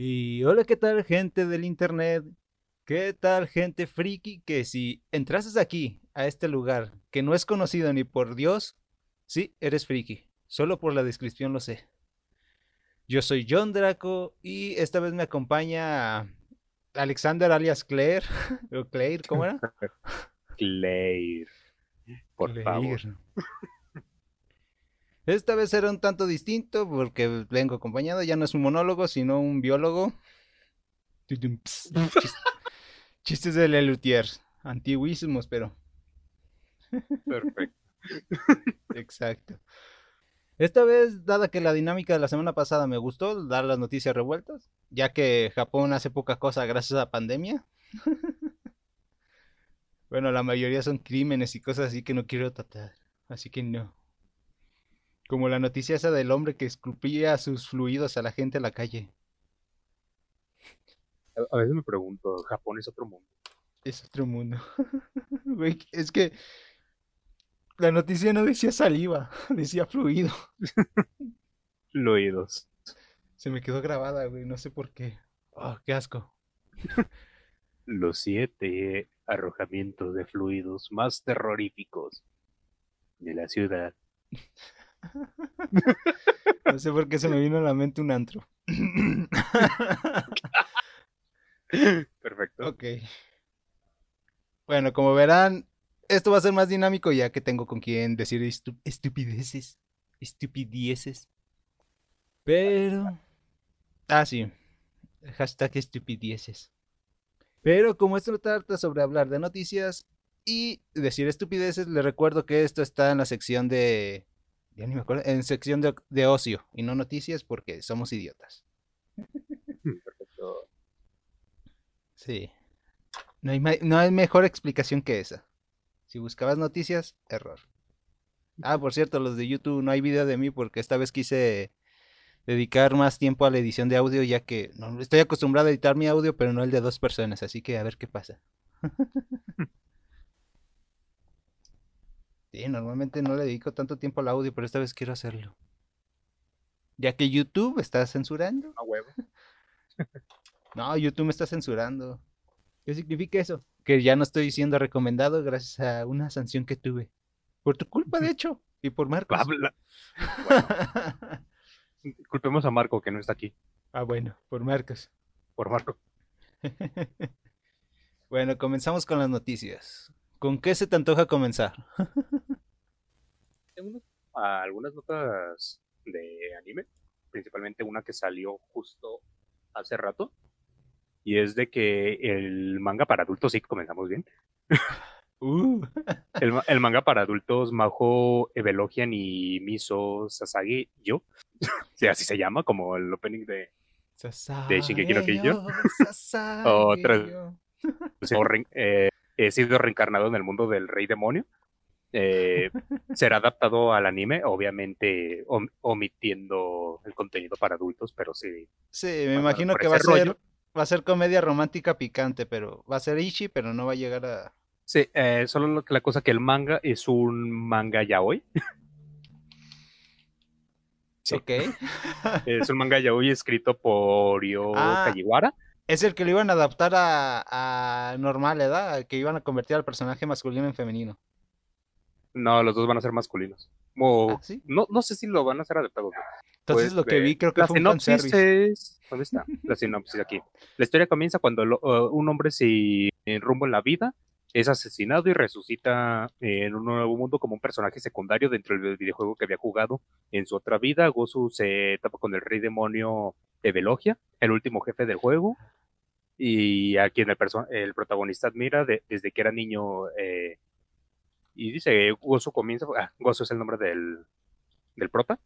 Y hola, ¿qué tal gente del internet? ¿Qué tal gente friki? Que si entrases aquí, a este lugar, que no es conocido ni por Dios, sí, eres friki. Solo por la descripción lo sé. Yo soy John Draco y esta vez me acompaña Alexander alias Claire. ¿O Claire? ¿Cómo era? Claire. Por Claire. favor. Esta vez será un tanto distinto porque vengo acompañado, ya no es un monólogo, sino un biólogo. Chistes de Lelutier, antiguísimos, pero Perfecto. exacto. Esta vez, dada que la dinámica de la semana pasada me gustó, dar las noticias revueltas, ya que Japón hace poca cosa gracias a la pandemia. Bueno, la mayoría son crímenes y cosas así que no quiero tratar, así que no. Como la noticia esa del hombre que escupía sus fluidos a la gente en la calle. A, a veces me pregunto, ¿Japón es otro mundo? Es otro mundo. Güey, es que la noticia no decía saliva, decía fluido. Fluidos. Se me quedó grabada, güey, no sé por qué. Oh, qué asco. Los siete arrojamientos de fluidos más terroríficos de la ciudad. No sé por qué se me vino a la mente un antro. Perfecto. ok. Bueno, como verán, esto va a ser más dinámico ya que tengo con quien decir estu- estupideces. Estupidieces. Pero... Ah, sí. Hashtag estupidieces. Pero como esto no trata sobre hablar de noticias y decir estupideces, les recuerdo que esto está en la sección de... Ya ni me acuerdo. En sección de, de ocio y no noticias porque somos idiotas. Perfecto. Sí. No hay, no hay mejor explicación que esa. Si buscabas noticias, error. Ah, por cierto, los de YouTube no hay video de mí porque esta vez quise dedicar más tiempo a la edición de audio ya que no, estoy acostumbrado a editar mi audio pero no el de dos personas, así que a ver qué pasa. Sí, normalmente no le dedico tanto tiempo al audio, pero esta vez quiero hacerlo. Ya que YouTube está censurando. A huevo. No, YouTube me está censurando. ¿Qué significa eso? Que ya no estoy siendo recomendado gracias a una sanción que tuve. Por tu culpa, de hecho. Y por Marcos. Habla. Culpemos a Marco que no está aquí. ah, bueno, por Marcos. Por Marco. bueno, comenzamos con las noticias. ¿Con qué se te antoja comenzar? Tengo ah, algunas notas de anime, principalmente una que salió justo hace rato, y es de que el manga para adultos, sí, comenzamos bien, Uh, el, ma- el manga para adultos Majo Evelogian y Miso Sasagi Yo, sí, así se llama, como el opening de De Shingeki no Sasageyo. o re- eh, he sido reencarnado en el mundo del rey demonio. Eh, será adaptado al anime, obviamente om- omitiendo el contenido para adultos, pero sí. Sí, me imagino que va a ser va a ser comedia romántica picante, pero va a ser Ishi, pero no va a llegar a Sí, eh, solo lo que- la cosa que el manga es un manga yaoi. Sí. Ok. Es un manga yaoi escrito por Yo Ah. Kajiwara. Es el que lo iban a adaptar a, a normal edad, que iban a convertir al personaje masculino en femenino. No, los dos van a ser masculinos. ¿Ah, sí? no, no sé si lo van a hacer adaptados. Entonces Pues, lo que eh, vi creo que la fue un sinopsis es... ¿Dónde está? La sinopsis aquí. La historia comienza cuando lo- uh, un hombre sin rumbo en la vida es asesinado y resucita en un nuevo mundo como un personaje secundario dentro del videojuego que había jugado en su otra vida. Gozu se tapa con el rey demonio Evelogia, el último jefe del juego, y a quien el, el protagonista admira de- desde que era niño. eh, y dice, Gozu comienza... Ah, Gozu es el nombre del, del prota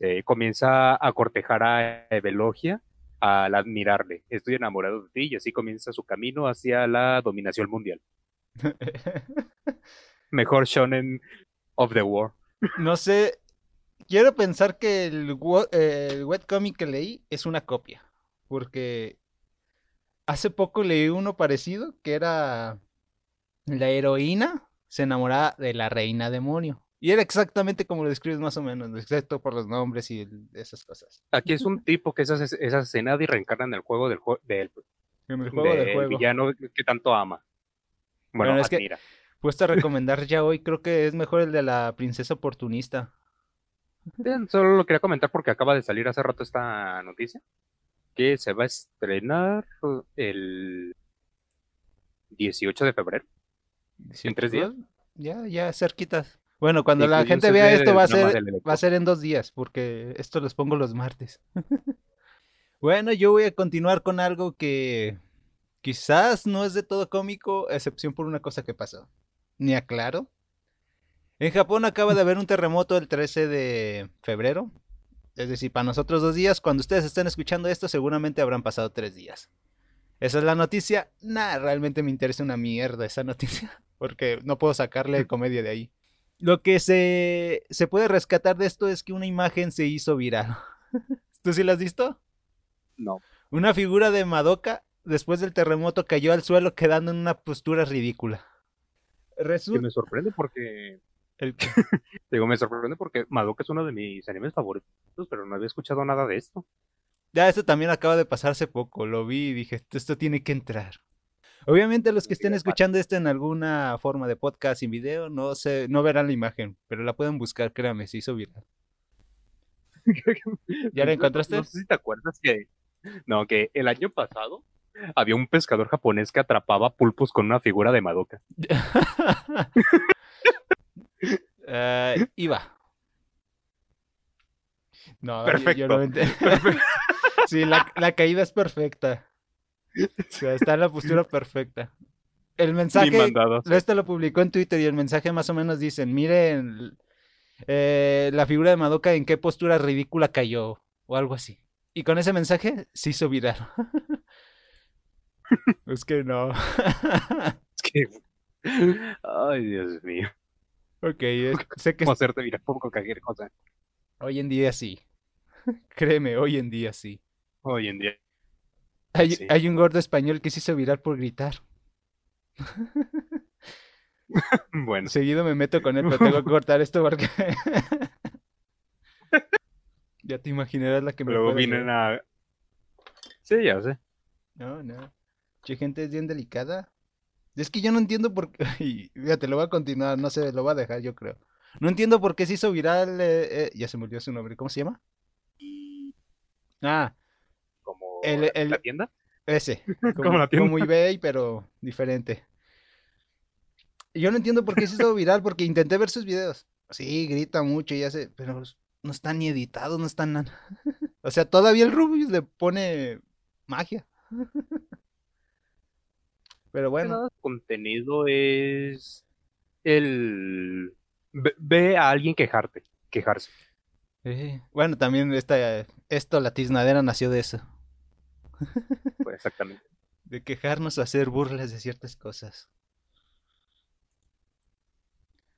eh, comienza a cortejar a Evelogia al admirarle. Estoy enamorado de ti y así comienza su camino hacia la dominación mundial. Mejor shonen of the war. no sé, quiero pensar que el, el webcomic que leí es una copia, porque hace poco leí uno parecido que era la heroína se enamoraba de la reina demonio Y era exactamente como lo describes más o menos, excepto por los nombres y esas cosas. Aquí es un tipo que es, ases- es asesinado y reencarna en el juego del, jue- del, En el juego del del juego. villano que tanto ama. Bueno, Bueno, es que-. Puesto a recomendar ya hoy, creo que es mejor el de la princesa oportunista. Bien, solo lo quería comentar porque acaba de salir hace rato esta noticia. Que se va a estrenar el 18 de febrero. ¿En tres días? Ya, ya cerquitas. Bueno, cuando la Incluye un gente vea esto va a ser, va a ser en dos días, porque esto los pongo los martes. bueno, yo voy a continuar con algo que quizás no es de todo cómico, a excepción por una cosa que pasó. Ni aclaro. En Japón acaba de haber un terremoto el 13 de febrero. Es decir, para nosotros dos días. Cuando ustedes estén escuchando esto, seguramente habrán pasado tres días. Esa es la noticia. Nah, realmente me interesa una mierda esa noticia. Porque no puedo sacarle comedia de ahí. Lo que se, se puede rescatar de esto es que una imagen se hizo viral. ¿Tú sí la has visto? No. Una figura de Madoka después del terremoto cayó al suelo quedando en una postura ridícula. Que me sorprende porque. El- Digo, me sorprende porque Madoka es uno de mis animes favoritos, pero no había escuchado nada de esto. Ya, esto también acaba de pasar hace poco. Lo vi y dije, esto tiene que entrar. Obviamente los que estén escuchando esto en alguna forma de podcast sin video no se, no verán la imagen, pero la pueden buscar, créame, se hizo viral. ¿Ya la encontraste? No sé si te acuerdas que. No, que el año pasado había un pescador japonés que atrapaba pulpos con una figura de Madoka. Ah, iba. No, yo- yo Perfecto. no me ent- sí, la, la caída es perfecta. O sea, está en la postura perfecta. El mensaje, este lo publicó en Twitter y el mensaje más o menos dicen, miren eh, la figura de Madoka en qué postura ridícula cayó o algo así. Y con ese mensaje se hizo viral. es que no. Es que. Ay, Dios mío. Ok, es- sé que ¿Cómo hacerte virar por cualquier cosa hoy en día sí. Créeme, hoy en día sí. hoy en día? Hay, Sí. hay un gordo español que se hizo viral por gritar. Bueno, Seguido me meto con él, pero tengo que cortar esto porque... ya te imaginarás la que me luego vienen a. Sí, ya sé. No, no. Che, gente es bien delicada. Es que yo no entiendo por qué... y Fíjate, lo voy a continuar, no sé, lo voy a dejar, yo creo. No entiendo por qué se hizo viral... eh, eh, Ya se me olvidó su nombre, ¿cómo se llama? Ah, Como El- la- el- la tienda. Ese. Como, la tienda. como eBay, pero diferente. Yo no entiendo por qué se hizo viral, porque intenté ver sus videos. Sí, grita mucho y hace, pero no están ni editados, no están nada. O sea, todavía el Rubius le pone magia. Pero bueno, contenido es el ve, ve a alguien quejarte, quejarse. eh, bueno, también esta, esto, la tiznadera nació de eso. Pues, exactamente. De quejarnos o hacer burlas de ciertas cosas.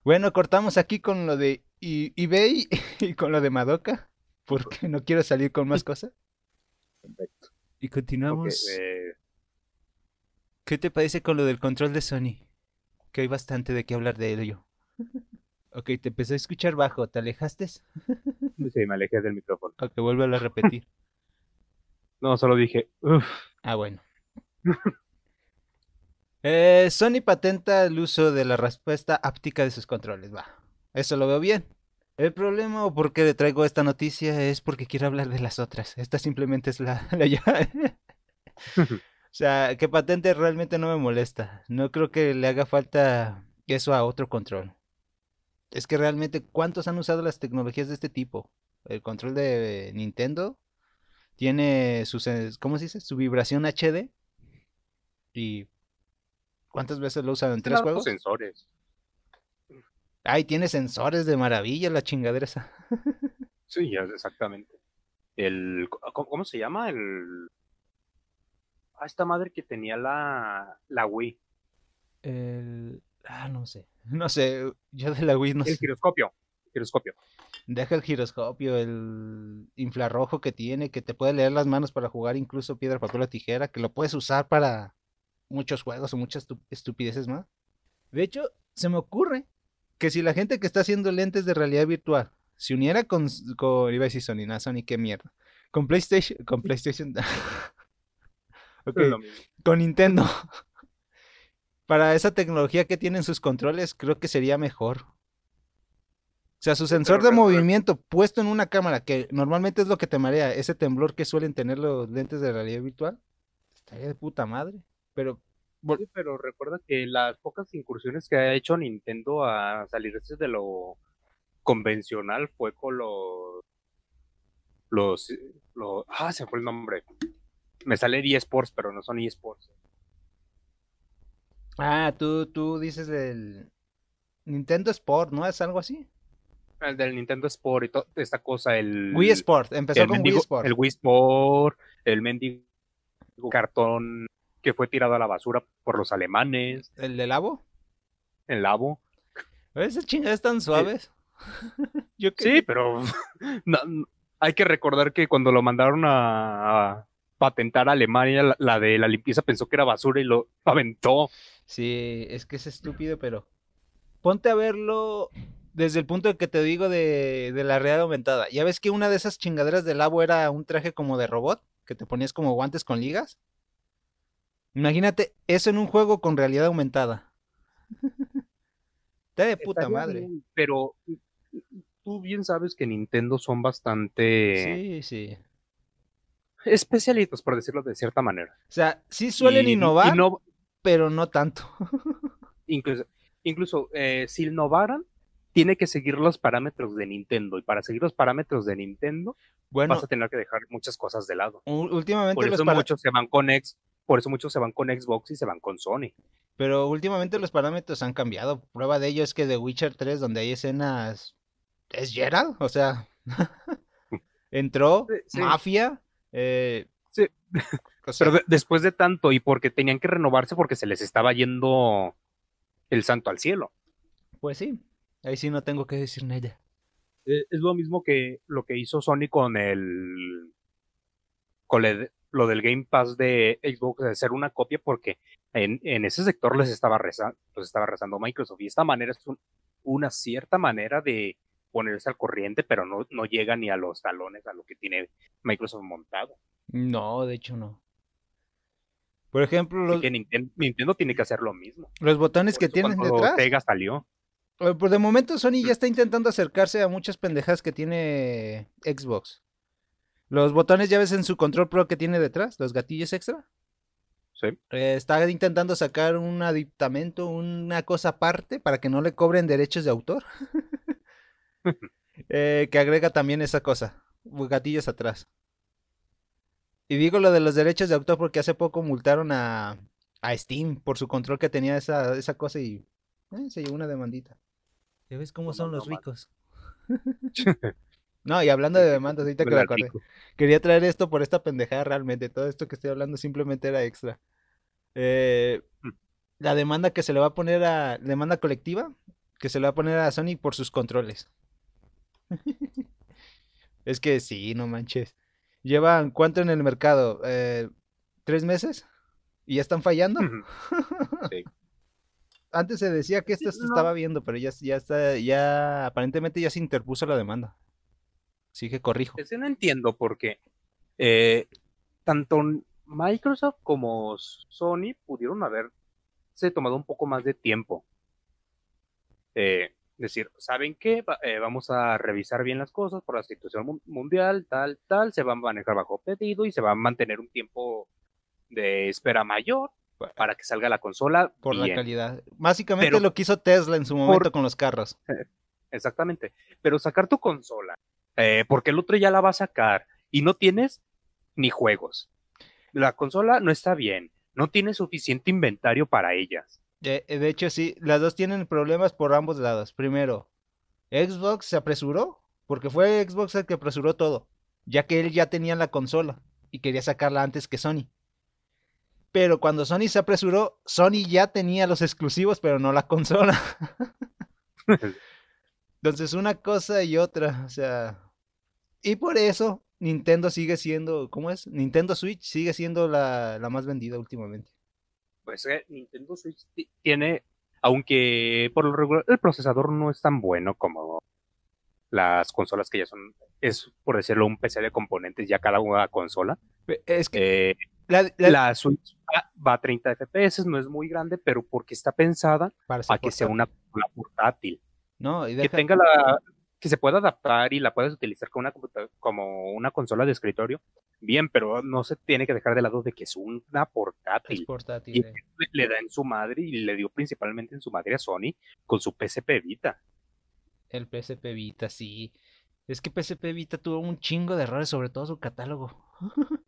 Bueno, cortamos aquí con lo de I- eBay y con lo de Madoka, porque no quiero salir con más cosas. Perfecto. Y continuamos. eh, ¿Qué te parece con lo del control de Sony? Que hay bastante de qué hablar de ello. Ok, te empecé a escuchar bajo, ¿te alejaste? sí, me alejé del micrófono. Ok, vuélvelo a repetir. No, solo dije, uff, Ah, bueno. Eh, Sony patenta el uso de la respuesta áptica de sus controles. Va, eso lo veo bien. El problema o por qué le traigo esta noticia es porque quiero hablar de las otras. Esta simplemente es la, la llave. O sea, que patente realmente no me molesta. No creo que le haga falta eso a otro control. Es que realmente, ¿cuántos han usado las tecnologías de este tipo? El control de Nintendo tiene su, ¿cómo se dice? Su vibración HD. ¿Y cuántas veces lo usan en tres los juegos? sensores. Ay, tiene sensores de maravilla la chingadera esa. Sí, ya, exactamente. El, ¿cómo, cómo se llama? El, ah, esta madre que tenía la, la Wii. El... Ah, no sé. No sé, yo de la Wii no El sé. giroscopio. El giroscopio. Deja el giroscopio, el infrarrojo que tiene, que te puede leer las manos para jugar incluso piedra, papel o tijera, que lo puedes usar para muchos juegos o muchas estu- estupideces más. De hecho, se me ocurre que si la gente que está haciendo lentes de realidad virtual se uniera con, con iba a decir Sony, no, Sony, qué mierda. Con PlayStation, con PlayStation, ok, con Nintendo. Para esa tecnología que tienen sus controles, creo que sería mejor. O sea, su sensor de movimiento puesto en una cámara, que normalmente es lo que te marea, ese temblor que suelen tener los lentes de realidad virtual, estaría de puta madre. Pero Sí, pero recuerda que las pocas incursiones que ha hecho Nintendo a salirse de lo convencional fue con los los, los ah se fue el nombre me sale eSports pero no son eSports Ah, tú, tú dices del Nintendo Sport, ¿no? ¿Es algo así? el del Nintendo Sport y toda esta cosa el Wii Sport, empezó el con mendigo- Wii Sport. el Wii Sport el mendigo cartón que fue tirado a la basura por los alemanes ¿El de Labo? el labo Esas chingadas tan suaves. Yo Sí, pero no- no- hay que recordar que cuando lo mandaron a, a patentar a Alemania, la, la de la limpieza pensó que era basura y lo aventó. Sí, es que es estúpido, pero ponte a verlo desde el punto de que te digo de, de la realidad aumentada. Ya ves que una de esas chingaderas de Labo era un traje como de robot, que te ponías como guantes con ligas. Imagínate eso en un juego con realidad aumentada. Está de puta Estaría madre. bien, pero tú bien sabes que Nintendo son bastante Sí, sí. Especialitos, por decirlo de cierta manera. O sea, sí suelen Y- innovar, pero no tanto. incluso incluso eh, si innovaran, tiene que seguir los parámetros de Nintendo. Y para seguir los parámetros de Nintendo, Bueno, vas a tener que dejar muchas cosas de lado. últimamente Por eso muchos se van con X, por eso muchos se van con Xbox y se van con Sony. Pero últimamente los parámetros han cambiado. Prueba de ello es que The Witcher 3, donde hay escenas. ¿Es Gerald? O sea. entró, Sí, sí. mafia. Eh, Sí. o sea, Pero de- después de tanto y porque tenían que renovarse porque se les estaba yendo el santo al cielo. pues sí. Ahí sí no tengo que decir nada. Eh, Es lo mismo que lo que hizo Sony con el con el- lo del Game Pass de Xbox de hacer una copia porque en, en ese sector les estaba rezando, les estaba rezando Microsoft y esta manera es un- una cierta manera de ponerse al corriente, pero no, no llega ni a los talones a lo que tiene Microsoft montado. No, de hecho no. Por ejemplo, los, que Nintendo tiene que hacer lo mismo. los botones Por que tienen detrás. Sega salió. Eh, Pues de momento Sony ya está intentando acercarse a muchas pendejas que tiene Xbox. Los botones ya ves en su control pro que tiene detrás, los gatillos extra. Sí. Eh, está intentando sacar un aditamento, una cosa aparte para que no le cobren derechos de autor. Eh, que agrega también esa cosa, gatillos atrás. Y digo lo de los derechos de autor porque hace poco multaron a, a Steam por su control que tenía esa, esa cosa y eh, se llevó una demandita. ¿Ya ves cómo Pues son no, los no, ricos? No, y hablando de demandas, ahorita que me acordé. Quería traer esto por esta pendejada realmente. Todo esto que estoy hablando simplemente era extra. Eh, Mm. la demanda que se le va a poner a. Demanda colectiva que se le va a poner a Sony por sus controles. Es que sí, no manches. Llevan cuánto en el mercado? Eh, ¿Tres meses? ¿Y ya están fallando? Sí. Antes se decía que esto Sí, se no. estaba viendo, pero ya, ya está, ya aparentemente ya se interpuso la demanda. Así que corrijo. Ese no entiendo porque eh, tanto Microsoft como Sony pudieron haberse tomado un poco más de tiempo. Eh, decir, ¿saben qué? Va- eh, vamos a revisar bien las cosas por la situación mu- mundial, tal, tal, se va a manejar bajo pedido y se va a mantener un tiempo de espera mayor para que salga la consola Por la calidad. Básicamente Pero- lo que hizo Tesla en su momento por- con los carros. Exactamente. Pero sacar tu consola, eh, porque el otro ya la va a sacar y no tienes ni juegos. La consola no está bien, no tiene suficiente inventario para ellas. De, de hecho, sí, las dos tienen problemas por ambos lados. Primero, Xbox se apresuró, porque fue Xbox el que apresuró todo, ya que él ya tenía la consola y quería sacarla antes que Sony. Pero cuando Sony se apresuró, Sony ya tenía los exclusivos, pero no la consola. Entonces, una cosa y otra, o sea. Y por eso, Nintendo sigue siendo, ¿cómo es? Nintendo Switch sigue siendo la, la más vendida últimamente. Pues eh, Nintendo Switch ti- tiene, Aunque por lo regular el procesador no es tan bueno como las consolas que ya son, es por decirlo, un PC de componentes ya cada una consola. Es que Eh, la, Switch va- va a 30 FPS, no es muy grande, pero porque está pensada para, para que sea una consola portátil. No, y que tenga la que se pueda adaptar y la puedes utilizar como una como una consola de escritorio, bien, pero no se tiene que dejar de lado de que es una es portátil. portátil. Y eh. le, le da en su madre y le dio principalmente en su madre a Sony con su PSP Vita. El PSP Vita, sí. Es que PSP Vita tuvo un chingo de errores, sobre todo su catálogo.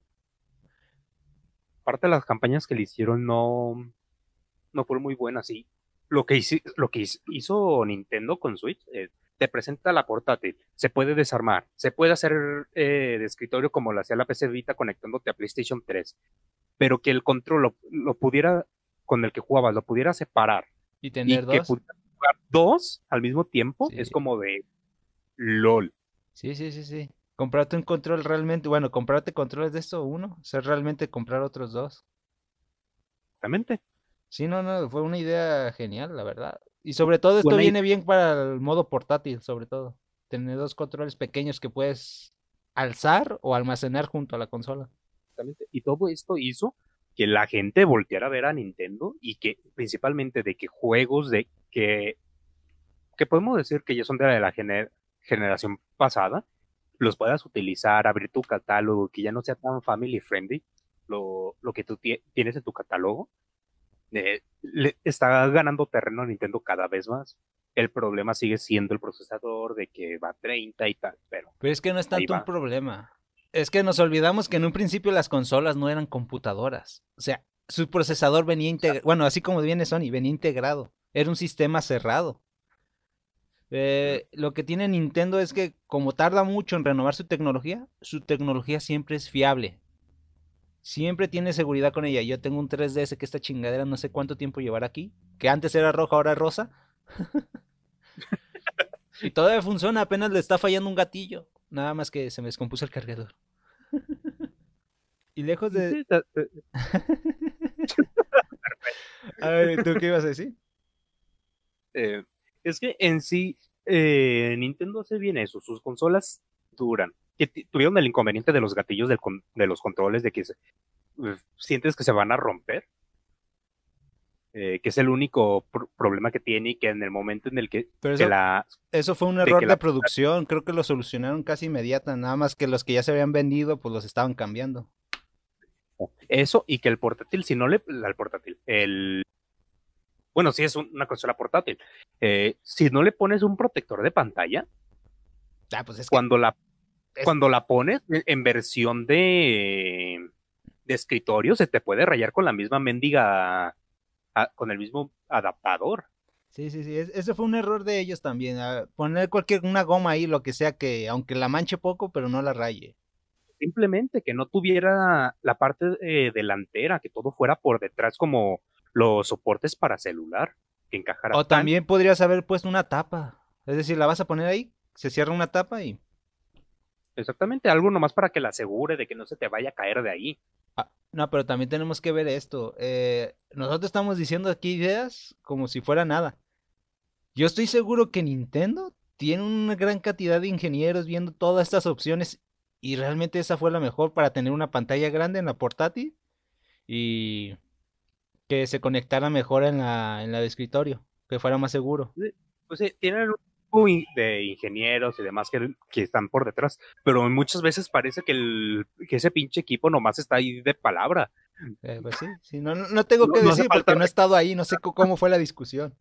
Aparte de las campañas que le hicieron no no fueron muy buenas y lo que hizo, lo que hizo Nintendo con Switch eh, te presenta la portátil, se puede desarmar, se puede hacer eh, de escritorio como lo hacía la PC Vita conectándote a PlayStation 3, pero que el control lo, lo pudiera, con el que jugabas, lo pudiera separar Y y tener que dos. pudiera jugar dos al mismo tiempo, Sí. es como de LOL. Sí, sí, sí, sí. Comprarte un control realmente, bueno, comprarte controles de esto uno, o sea, realmente comprar otros dos. Exactamente. Sí, no, no, fue una idea genial, la verdad. Y sobre todo esto viene bien para el modo portátil, sobre todo. Tener dos controles pequeños que puedes alzar o almacenar junto a la consola. Exactamente. Y todo esto hizo que la gente volteara a ver a Nintendo y que principalmente de que juegos de que, que podemos decir que ya son de la gener- generación pasada, los puedas utilizar, abrir tu catálogo, que ya no sea tan family friendly, lo, lo que tú tie- tienes en tu catálogo, eh, le está ganando terreno a Nintendo cada vez más. El problema sigue siendo el procesador de que va a 30 y tal, pero Pero es que no es tanto un problema. Es que nos olvidamos que en un principio las consolas no eran computadoras. O sea, su procesador venía integrado. Bueno, así como viene Sony, venía integrado. Era un sistema cerrado. Eh, lo que tiene Nintendo es que como tarda mucho en renovar su tecnología, su tecnología siempre es fiable. Siempre tiene seguridad con ella. Yo tengo un 3DS que esta chingadera no sé cuánto tiempo llevará aquí. Que antes era roja, ahora es rosa. y todavía funciona, apenas le está fallando un gatillo. Nada más que se me descompuso el cargador. y lejos de... Ta- A ver, ¿tú qué ibas a decir? Eh, es que en sí, eh, Nintendo hace bien eso, sus consolas duran. Que tuvieron el inconveniente de los gatillos del con- de los controles, de que se- sientes que se van a romper. Eh, que es el único pr- problema que tiene y que en el momento en el que, Pero que eso, la... eso fue un error de la- producción, creo que lo solucionaron casi inmediata, nada más que los que ya se habían vendido, pues los estaban cambiando. Eso y que el portátil, si no le... El portátil, el... Bueno, sí es un- una consola portátil. Eh, si no le pones un protector de pantalla, Ah, pues es que cuando la cuando la pones en- versión de de escritorio se te puede rayar con la misma mendiga a- con el mismo adaptador Sí, sí, sí, es- ese fue un error de ellos también, poner cualquier una goma ahí, lo que sea que, aunque la manche poco, pero no la raye. simplemente que no tuviera la parte eh, delantera que todo fuera por detrás como los soportes para celular que encajara O tan- también podrías haber puesto una tapa, es decir, la vas a poner ahí, se cierra una tapa y... exactamente algo nomás para que la asegure de que no se te vaya a caer de ahí Ah, no, pero también tenemos que ver esto. eh, nosotros estamos diciendo aquí ideas como si fuera nada. Yo estoy seguro que Nintendo tiene una gran cantidad de ingenieros viendo todas estas opciones y realmente esa fue la mejor para tener una pantalla grande en la portátil y que se conectara mejor en la, en la de escritorio, que fuera más seguro. pues sí, tienen de ingenieros y demás que, que están por detrás, pero muchas veces parece que, el, que ese pinche equipo nomás está ahí de palabra. Eh, pues sí, sí, no, no- tengo No- que no decir porque falta- no he estado ahí, no sé cómo fue la discusión.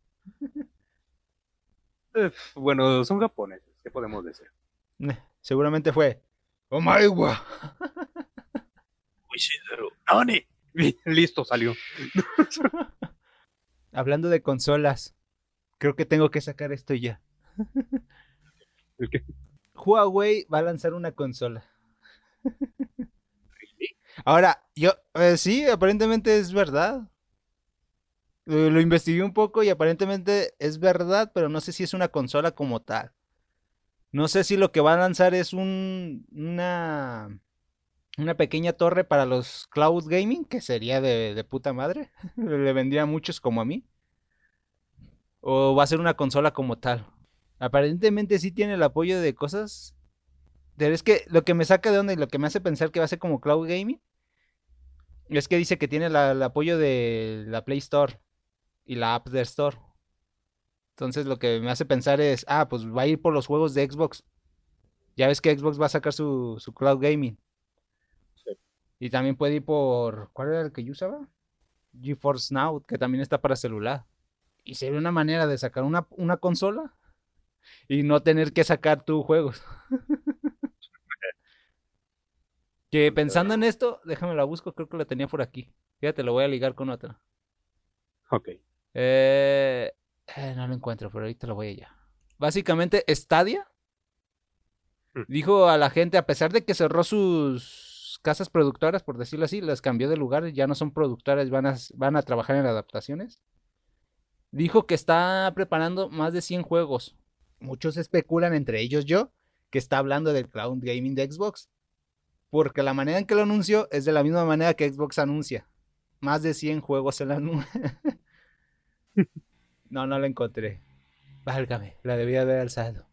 Eh, Bueno, son japoneses, ¿qué podemos decir? Eh, Seguramente fue. ¡Oh my god! Listo, salió. Hablando de consolas, creo que tengo que sacar esto ya. ¿El qué? Huawei va a lanzar una consola. Ahora, yo, eh, sí, aparentemente es verdad. Eh, lo investigué un poco y aparentemente es verdad, pero no sé si es una consola como tal. No sé si lo que va a lanzar es un, una, una pequeña torre para los cloud gaming, que sería de, de puta madre. Le vendría a muchos como a mí. o va a ser una consola como tal. Aparentemente sí tiene el apoyo de cosas. Pero es que lo que me saca de onda y lo que me hace pensar que va a ser como cloud gaming es que dice que tiene el apoyo de la Play Store y la App Store. Entonces lo que me hace pensar es, ah, pues va a ir por los juegos de Xbox. Ya ves que Xbox va a sacar su, su cloud gaming. Y también puede ir por, ¿cuál era el que yo usaba? GeForce Now, que también está para celular. Y sería una manera de sacar una, una consola y no tener que sacar tus juegos. que pensando en esto, déjame la busco, creo que la tenía por aquí. Fíjate, lo voy a ligar con otra. Ok. Eh, eh, no lo encuentro, pero ahorita lo voy allá. Básicamente, Stadia hmm. dijo a la gente, a pesar de que cerró sus casas productoras, por decirlo así, las cambió de lugar, ya no son productoras, van a, van a trabajar en adaptaciones. Dijo que está preparando más de 100 juegos. Muchos especulan, entre ellos yo, que está hablando del cloud gaming de Xbox. Porque la manera en que lo anunció es de la misma manera que Xbox anuncia. Más de 100 juegos en la nube. No, no la encontré. Válgame, la debía haber alzado.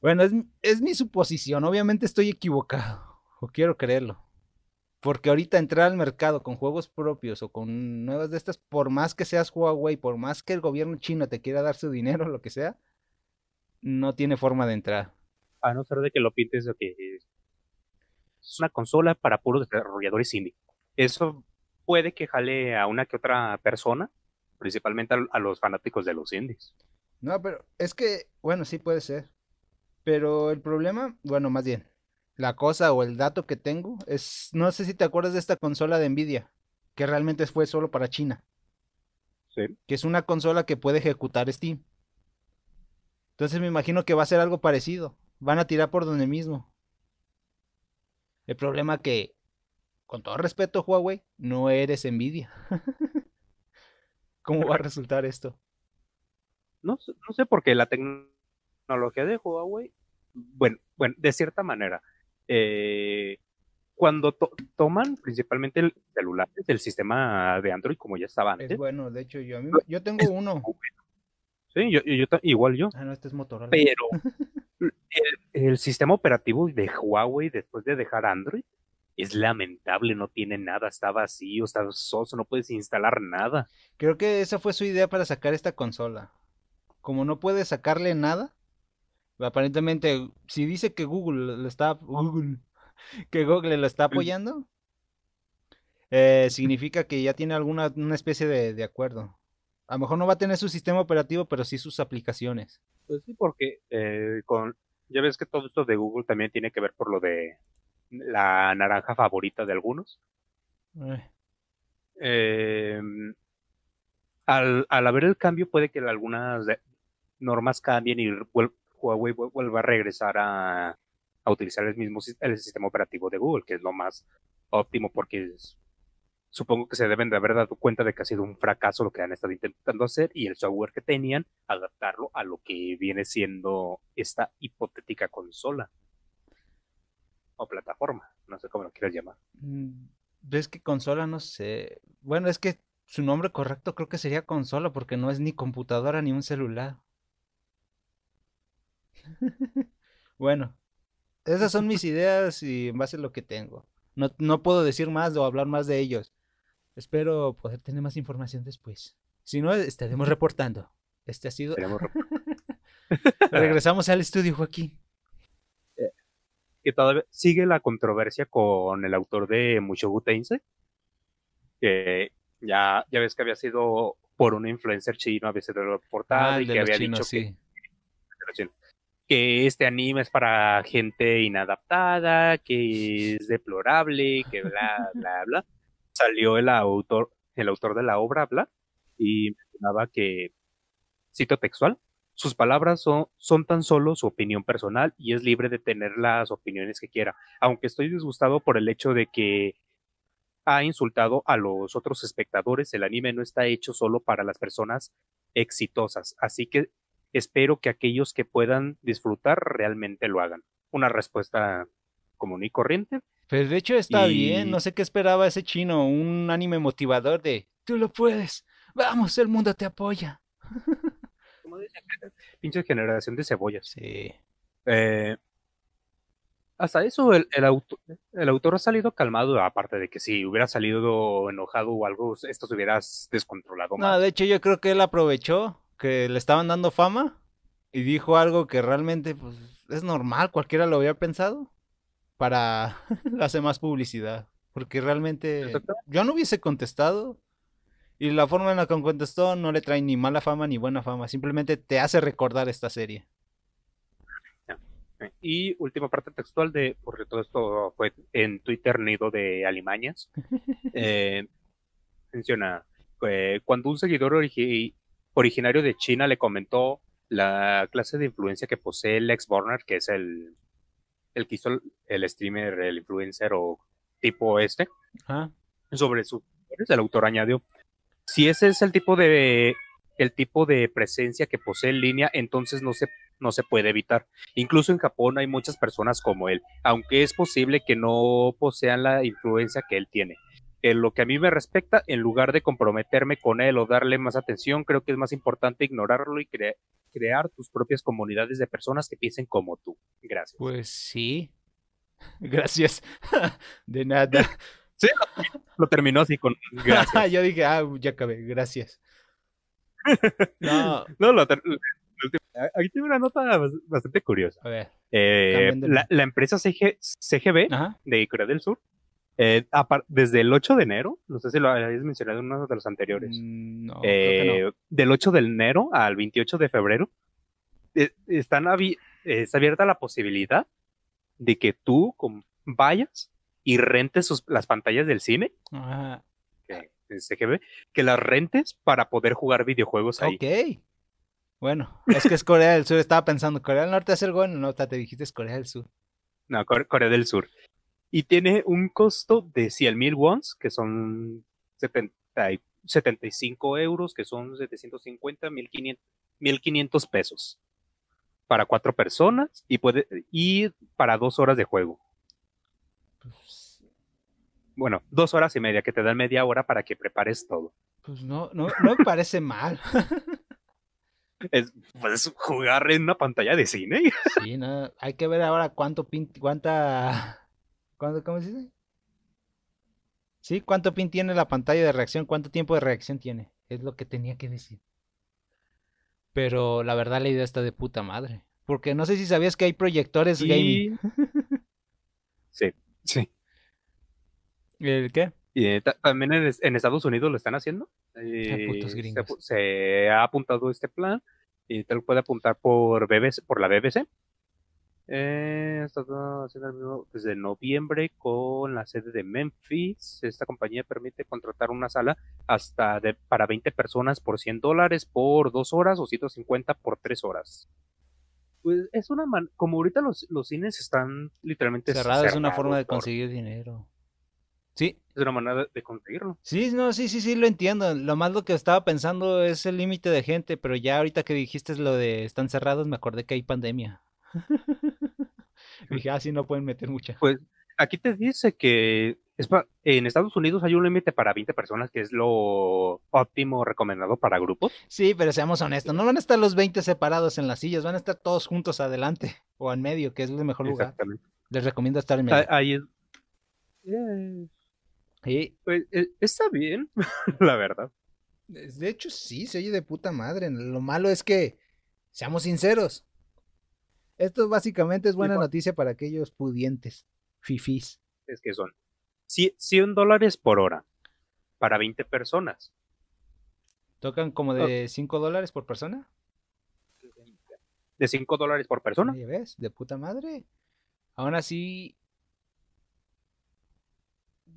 Bueno, es, mi suposición. Obviamente estoy equivocado. O quiero creerlo. Porque ahorita entrar al mercado con juegos propios o con nuevas de estas, por más que seas Huawei, por más que el gobierno chino te quiera dar su dinero, lo que sea, no tiene forma de entrar. A no ser de que lo pintes de que es una consola para puros desarrolladores indie. Eso puede que jale a una que otra persona, principalmente a, los fanáticos de los indies. No, pero es que, bueno, sí puede ser. Pero el problema, bueno, más bien, la cosa o el dato que tengo es, no sé si te acuerdas de esta consola de Nvidia, que realmente fue solo para China. Sí. Que es una consola que puede ejecutar Steam. Entonces me imagino que va a ser algo parecido. Van a tirar por donde mismo. El problema que, con todo respeto, Huawei, no eres Nvidia. ¿Cómo va a resultar esto? No, no sé por qué la tecnología de Huawei, bueno, bueno, de cierta manera, eh, cuando toman principalmente el celular del sistema de Android como ya estaba antes. Es bueno, de hecho yo, yo tengo uno. Sí, yo, igual yo. Ah, no, este es Motorola. Pero el, sistema operativo de Huawei después de dejar Android es lamentable, no tiene nada, está vacío, está soso, no puedes instalar nada. Creo que esa fue su idea para sacar esta consola. Como no puede sacarle nada, aparentemente, si dice que Google lo está, Google, que Google lo está apoyando, eh, significa que ya tiene alguna una especie de, acuerdo. A lo mejor no va a tener su sistema operativo, pero sí sus aplicaciones. Pues sí, porque eh, con ya ves que todo esto de Google también tiene que ver por lo de la naranja favorita de algunos. Eh. Em, al, al, haber el cambio puede que algunas normas cambien y Huawei vuelva a regresar a, a utilizar el mismo el sistema operativo de Google, que es lo más óptimo porque supongo que se deben de haber dado cuenta de que ha sido un fracaso lo que han estado intentando hacer y el software que tenían, adaptarlo a lo que viene siendo esta hipotética consola o plataforma, no sé cómo lo quieras llamar. Mm, ¿Ves que consola? No sé. Bueno, es que su nombre correcto creo que sería consola porque no es ni computadora ni un celular. bueno, esas son mis ideas y en base a lo que tengo. No, no puedo decir más o hablar más de ellos. Espero poder tener más información después. Si no, estaremos reportando. Este ha sido... Regresamos al estudio, Joaquín que todavía sigue la controversia con el autor de Mushoku Tensei, que ya, ya ves que había sido por un influencer chino, había sido reportado ah, y que había dicho que, que este anime es para gente inadaptada, que es deplorable, que bla, bla, bla. Salió el autor, el autor de la obra, bla, y mencionaba que, cito textual, sus palabras son, son tan solo su opinión personal y es libre de tener las opiniones que quiera, aunque estoy disgustado por el hecho de que ha insultado a los otros espectadores, el anime no está hecho solo para las personas exitosas, así que espero que aquellos que puedan disfrutar realmente lo hagan. Una respuesta común y corriente. Pues de hecho está bien, no sé qué esperaba ese chino, un anime motivador de, tú lo puedes, vamos, el mundo te apoya. pinche generación de cebollas. Sí. Eh, hasta eso, el, el, auto- el autor ha salido calmado, aparte de que si hubiera salido enojado o algo, esto se hubiera descontrolado No, más. de hecho yo creo que él aprovechó que le estaban dando fama y dijo algo que realmente pues, es normal, cualquiera lo había pensado, para hacer más publicidad. Porque realmente yo no hubiese contestado y la forma en la que contestó no le trae ni mala fama ni buena fama, simplemente te hace recordar esta serie. Y última parte textual de, porque todo esto fue en Twitter nido de alimañas. Eh, menciona, eh, cuando un seguidor origi- originario de China le comentó la clase de influencia que posee Lex Borner, que es el, el que hizo el, el streamer, el influencer o tipo este, Ajá. sobre seguidores, el autor añadió, si ese es el tipo de el tipo de presencia que posee en línea, entonces no se, no se puede evitar. Incluso en Japón hay muchas personas como él, aunque es posible que no posean la influencia que él tiene. En lo que a mí me respecta, en lugar de comprometerme con él o darle más atención, creo que es más importante ignorarlo y cre- crear tus propias comunidades de personas que piensen como tú. Gracias. Pues sí. Gracias. De nada. Lo terminó así con gracias. Yo dije, ah, ya acabé, gracias. No, No, lo aquí tengo una nota bas- bastante curiosa. a ver. Eh, la, la empresa CG CGB Ajá. de Corea del Sur, eh, desde el 8 de enero, no sé si lo habéis mencionado en uno de los anteriores, Mm, No, creo que no. eh, del 8 de enero al 28 de febrero, eh, están eh, está abierta la posibilidad de que tú vayas y rentes sus- las pantallas del cine, Ajá. que es las rentes para poder jugar videojuegos ahí. Ok. Bueno, es que es Corea del Sur. Estaba pensando, ¿Corea del Norte hace algo? No, te dijiste es Corea del Sur. No, Core- Corea del Sur. Y tiene un costo de 100 mil wons, que son 70 y- 75 euros, que son 750, 1500, 1500 pesos. Para cuatro personas y, puede, y para dos horas de juego. Pues, Bueno, dos horas y media, que te dan media hora para que prepares todo. pues no, no, no me parece mal. Es, puedes jugar en una pantalla de cine. Sí, no, hay que ver ahora cuánto cuánta, cuánto, ¿cómo se dice? Sí, cuánto pin tiene la pantalla de reacción, cuánto tiempo de reacción tiene. Es lo que tenía que decir. Pero la verdad la idea está de puta madre. Porque no sé si sabías que hay proyectores gaming. Sí, sí. ¿El qué? Y eh, ta- también en, en Estados Unidos lo están haciendo. Eh, putos se, se ha apuntado este plan y te lo puede apuntar por BBC, por la BBC. Eh, está haciendo el mismo desde noviembre con la sede de Memphis. Esta compañía permite contratar una sala hasta de, para 20 personas por 100 dólares por dos horas o 150 por tres horas. Pues es una man como ahorita los, los cines están literalmente Cerrado es una cerrados forma de por- conseguir dinero. Sí, es una manera de conseguirlo. Sí, no, sí, sí, sí, lo entiendo. Lo más lo que estaba pensando es el límite de gente, pero ya ahorita que dijiste lo de están cerrados, me acordé que hay pandemia. Dije, ah, sí, no pueden meter mucha. Pues aquí te dice que es en Estados Unidos hay un límite para 20 personas, que es lo óptimo recomendado para grupos. Sí, pero seamos honestos, no van a estar los 20 separados en las sillas, van a estar todos juntos adelante o en medio, que es el mejor lugar. Les recomiendo estar en medio. Ahí es. Sí, pues, eh, está bien, la verdad. de hecho, sí, se oye de puta madre. Lo malo es que, seamos sinceros, esto básicamente es buena noticia para aquellos pudientes, fifís. Es que son ci- 100 dólares por hora para 20 personas. Tocan como de 5 dólares por persona. De 5 dólares por persona. ¿ves? De puta madre. Aún así.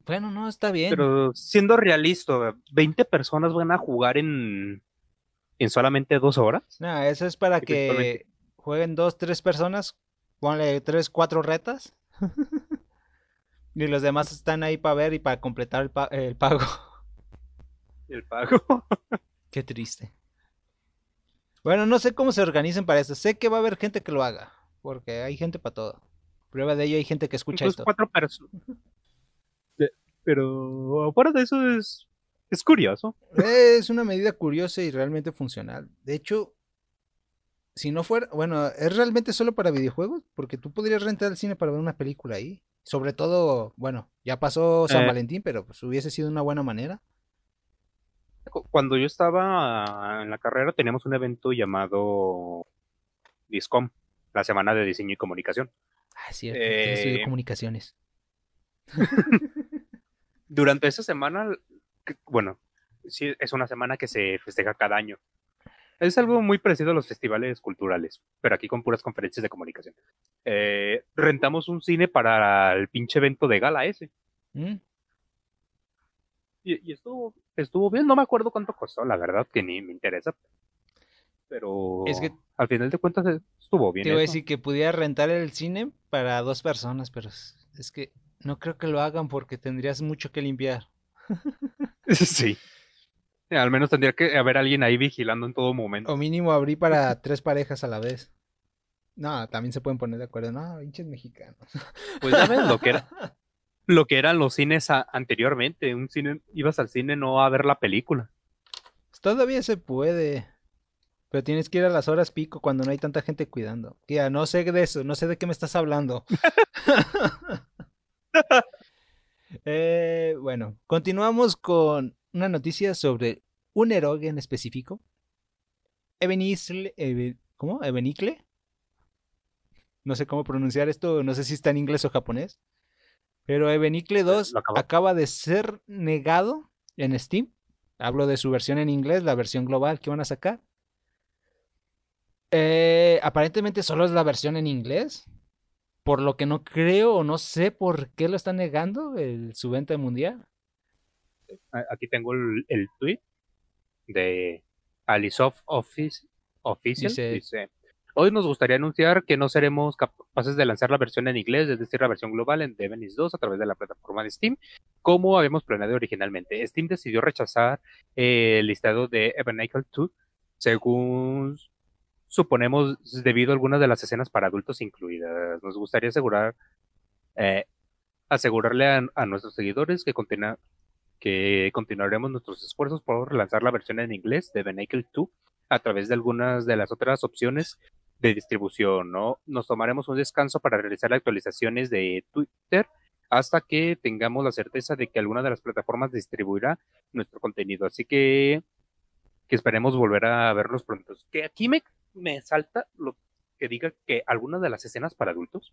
Bueno, no, está bien. Pero siendo realista, 20 personas van a jugar en, en solamente dos horas. No, eso es para que. Jueguen dos, tres personas. Ponle tres, cuatro retas. y los demás están ahí para ver y para completar el, pa- el pago. El pago. Qué triste. Bueno, no sé cómo se organicen para esto. Sé que va a haber gente que lo haga. Porque hay gente para todo. Prueba de ello hay gente que escucha Incluso esto. cuatro personas. Pero fuera de eso es, es curioso. Es una medida curiosa y realmente funcional. De hecho, si no fuera, bueno, ¿es realmente solo para videojuegos? Porque tú podrías rentar el cine para ver una película ahí. Sobre todo, bueno, ya pasó San Eh. Valentín, pero pues hubiese sido una buena manera. Cu- Cuando yo estaba en la carrera teníamos un evento llamado Discom, la semana de diseño y comunicación. Ah, cierto, que estudio Eh, comunicaciones. Durante esa semana, bueno, sí, es una semana que se festeja cada año. Es algo muy parecido a los festivales culturales, pero aquí con puras conferencias de comunicación. Eh, rentamos un cine para el pinche evento de gala ese. ¿Mm? Y, y estuvo, estuvo bien, no me acuerdo cuánto costó, la verdad, que ni me interesa. Pero Es que- al final de cuentas eh, estuvo bien. Te iba a eso. decir que pudiera rentar el cine para dos personas, pero es que no creo que lo hagan porque tendrías mucho que limpiar. Sí. Al menos tendría que haber alguien ahí vigilando en todo momento. O mínimo abrí para tres parejas a la vez. No, también se pueden poner de acuerdo. No, hinches mexicanos. Pues ya ves lo que era, lo que eran los cines a- anteriormente. Un cine, ibas al cine no a ver la película. Todavía se puede. Pero tienes que ir a las horas pico cuando no hay tanta gente cuidando. Tía, no sé de eso, no sé de qué me estás hablando. Eh, bueno, continuamos con una noticia sobre un eroge en específico. Ebenisle, Ebe- ¿cómo? Ebenicle. No sé cómo pronunciar esto, no sé si está en inglés o japonés. Pero Ebenicle 2 Lo acabo. acaba de ser negado en Steam. Hablo de su versión en inglés, la versión global que van a sacar. Eh, aparentemente solo es la versión en inglés. Por lo que no creo o no sé por qué lo están negando el, su venta mundial. Aquí tengo el, el tweet de Alisoft Office Official. Dice- Dice, Hoy nos gustaría anunciar que no seremos capaces de lanzar la versión en inglés, es decir, la versión global en Devenis 2 a través de la plataforma de Steam, como habíamos planeado originalmente. Steam decidió rechazar eh, el listado de Ebenacle 2, según suponemos debido a algunas de las escenas para adultos incluidas. Nos gustaría asegurar eh, asegurarle a, a nuestros seguidores que, que continuaremos nuestros esfuerzos por lanzar la versión en inglés de Benacle 2 a través de algunas de las otras opciones de distribución, ¿no? Nos tomaremos un descanso para realizar actualizaciones de Twitter hasta que tengamos la certeza de que alguna de las plataformas distribuirá nuestro contenido. Así que, que esperemos volver a verlos pronto. Que aquí me, me salta lo que diga que algunas de las escenas para adultos,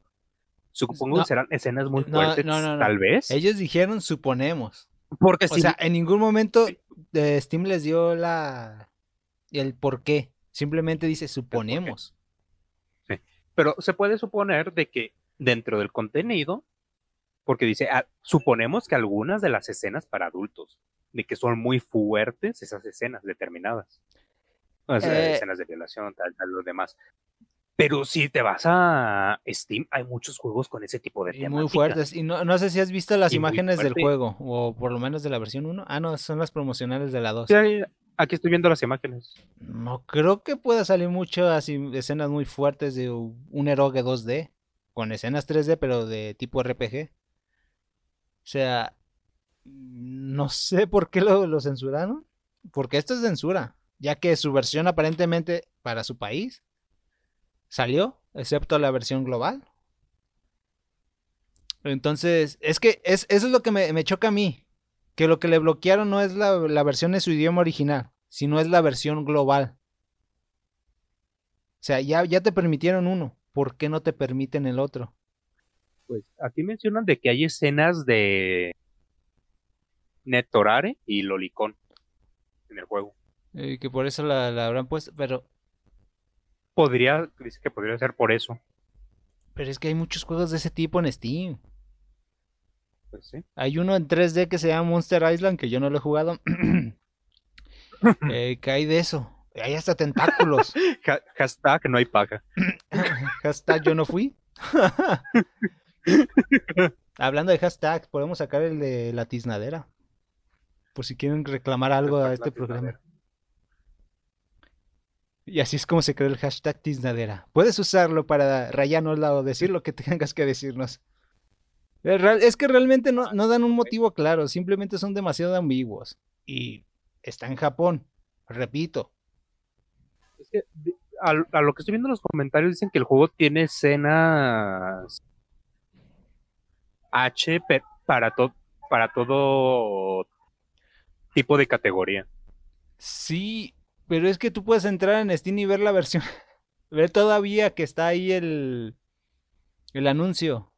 supongo No. que serán escenas muy fuertes, no, no, no. tal vez. Ellos dijeron suponemos. Porque O si sea, en ningún momento eh, Steam les dio la el por qué. Simplemente dice suponemos. Pero se puede suponer de que dentro del contenido, porque dice, ah, suponemos que algunas de las escenas para adultos, de que son muy fuertes esas escenas determinadas. O sea, Eh. escenas de violación, tal, tal, lo demás. Pero si te vas a Steam, hay muchos juegos con ese tipo de Y temáticas. muy fuertes. Y no, no sé si has visto las Y imágenes del juego. O por lo menos de la versión 1. Ah, no, son las promocionales de la 2. Sí, aquí estoy viendo las imágenes. No creo que pueda salir muchas im- escenas muy fuertes de un eroge 2D. Con escenas 3D, pero de tipo RPG. O sea, no sé por qué lo, lo censuraron. Porque esto es censura. Ya que su versión aparentemente para su país salió, excepto la versión global. Entonces, es que es, eso es lo que me, me choca a mí. Que lo que le bloquearon no es la, la versión en su idioma original, sino es la versión global. O sea, ya, ya te permitieron uno. ¿Por qué no te permiten el otro? Pues aquí mencionan de que hay escenas de Netorare y Lolicón en el juego. Eh, que por eso la, la habrán puesto. Pero, Podría, dice que podría ser por eso. pero es que hay muchos juegos de ese tipo en Steam. Pues sí. Hay uno en 3D que se llama Monster Island, que yo no lo he jugado. eh, que hay de eso. Hay hasta tentáculos. Ha- hashtag no hay paga. hashtag yo no fui. Hablando de hashtags, podemos sacar el de la tiznadera. Por si quieren reclamar algo a este programa. Y así es como se creó el hashtag tiznadera. Puedes usarlo para rayarnosla o decir lo que tengas que decirnos. Es real- es que realmente no, no dan un motivo claro, simplemente son demasiado ambiguos. Y está en Japón, repito. Es que a, a lo que estoy viendo en los comentarios dicen que el juego tiene escenas H pe- para, to- para todo tipo de categoría. Sí, pero es que tú puedes entrar en Steam y ver la versión. ver todavía que está ahí el, el anuncio.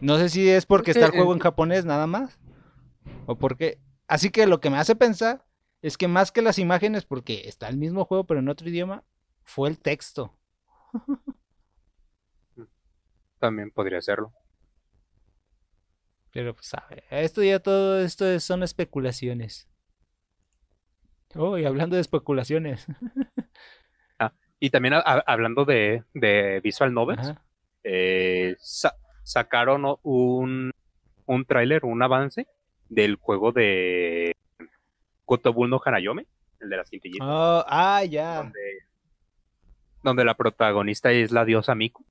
No sé si es porque Es que, está el juego eh, en japonés nada más. O porque. Así que lo que me hace pensar es que más que las imágenes, porque está el mismo juego pero en otro idioma, fue el texto. También podría serlo. Pero pues sabe, esto ya todo esto es- son especulaciones. Oh, y hablando de especulaciones. Y también a- a- hablando de, de Visual Novels, eh, sa- sacaron un, un tráiler, un avance del juego de Kotobu no Hanayome, el de las quintillitas, Oh, ah, ya. donde, donde la protagonista es la diosa Miku,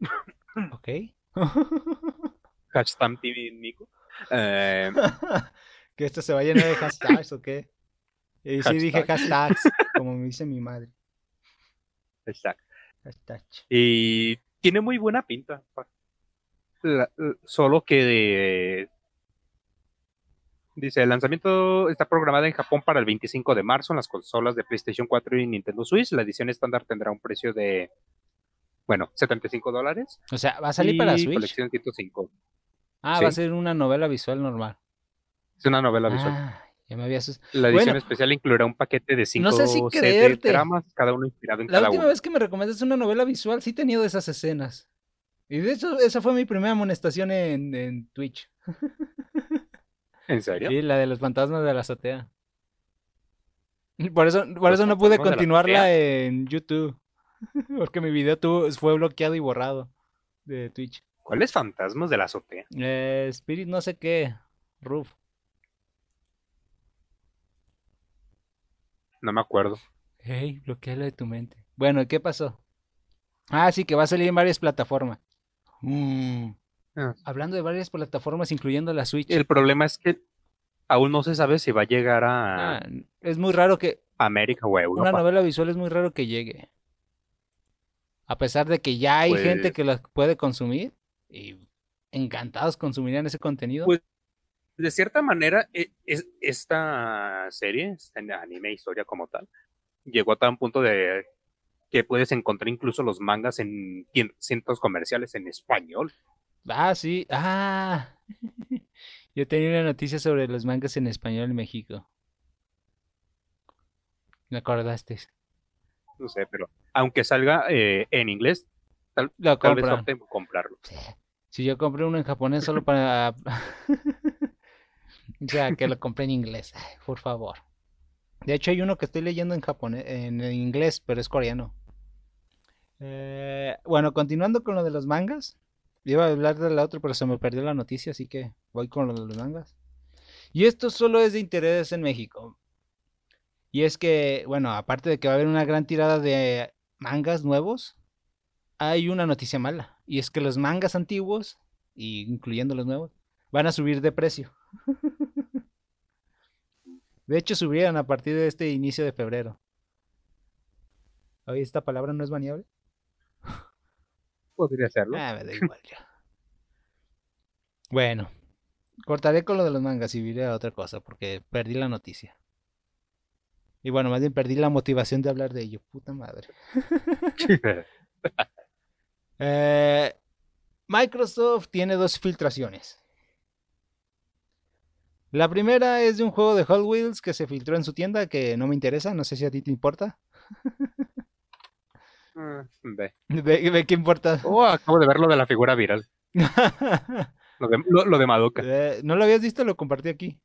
Ok. hashtag TV Miku. Eh, que esto se va a llenar de hashtags o qué. Y sí dije Hashtag. hashtags, como me dice mi madre. exacto. Hashtag. Y tiene muy buena pinta. La- solo que dice, el lanzamiento está programado en Japón para el 25 de marzo en las consolas de PlayStation 4 y Nintendo Switch. La edición estándar tendrá un precio de, bueno, 75 dólares. O sea, va a salir para Switch. colección 105. Ah, sí. va a ser una novela visual normal. Es una novela visual. Ya me había asus- La edición bueno. especial incluirá un paquete de 5 No sé si creerte. dramas, cada uno inspirado en La cada última uno. vez que me recomendaste una novela visual, sí he tenido esas escenas. Y de hecho, esa fue mi primera amonestación en, en Twitch. ¿En serio? Sí, la de los fantasmas de la azotea. Por eso, por Los eso no pude la continuarla en YouTube. Porque mi video tuvo, fue bloqueado y borrado de Twitch. ¿Cuáles fantasmas de la azotea? Eh, Spirit no sé qué. Roof. No me acuerdo. Hey, bloquealo de tu mente. Bueno, ¿qué pasó? Ah, sí, que va a salir en varias plataformas. Mm. Ah. Hablando de varias plataformas, incluyendo la Switch. El problema es que aún no se sabe si va a llegar a Ah, es muy raro que América o a una Europa. novela visual es muy raro que llegue. A pesar de que ya hay Pues- gente que la puede consumir y encantados consumirían ese contenido. Pues- De cierta manera, e- es- esta serie, este anime, historia como tal, llegó a tal punto de que puedes encontrar incluso los mangas en centros comerciales en español. Ah, sí. Ah. Yo tenía una noticia sobre los mangas en español en México. Me acordaste. No sé, pero aunque salga eh, en inglés, tal, tal vez opten por comprarlo. Si yo compré uno en japonés solo para... sea, que lo compré en inglés. Ay, por favor. De hecho, hay uno que estoy leyendo en japonés, en inglés, pero es coreano. Eh, bueno, continuando con lo de los mangas. Iba a hablar de la otra, pero se me perdió la noticia, así que voy con lo de los mangas. Y esto solo es de interés en México. Y es que, bueno, aparte de que va a haber una gran tirada de mangas nuevos, hay una noticia mala. Y es que los mangas antiguos, y incluyendo los nuevos, van a subir de precio. De hecho, subieron a partir de este inicio de febrero. Oye, ¿esta palabra no es baneable? Podría hacerlo. Ah, me da igual ya. Bueno, cortaré con lo de los mangas y iré a otra cosa porque perdí la noticia. Y bueno, más bien perdí la motivación de hablar de ello. Puta madre. Eh, Microsoft tiene dos filtraciones. La primera es de un juego de Hot Wheels que se filtró en su tienda que no me interesa, no sé si a ti te importa. Mm, ve. ¿De, de qué importa? Oh, acabo de ver lo de la figura viral. Lo de, lo- lo de Madoka. Eh, ¿No lo habías visto? Lo compartí aquí.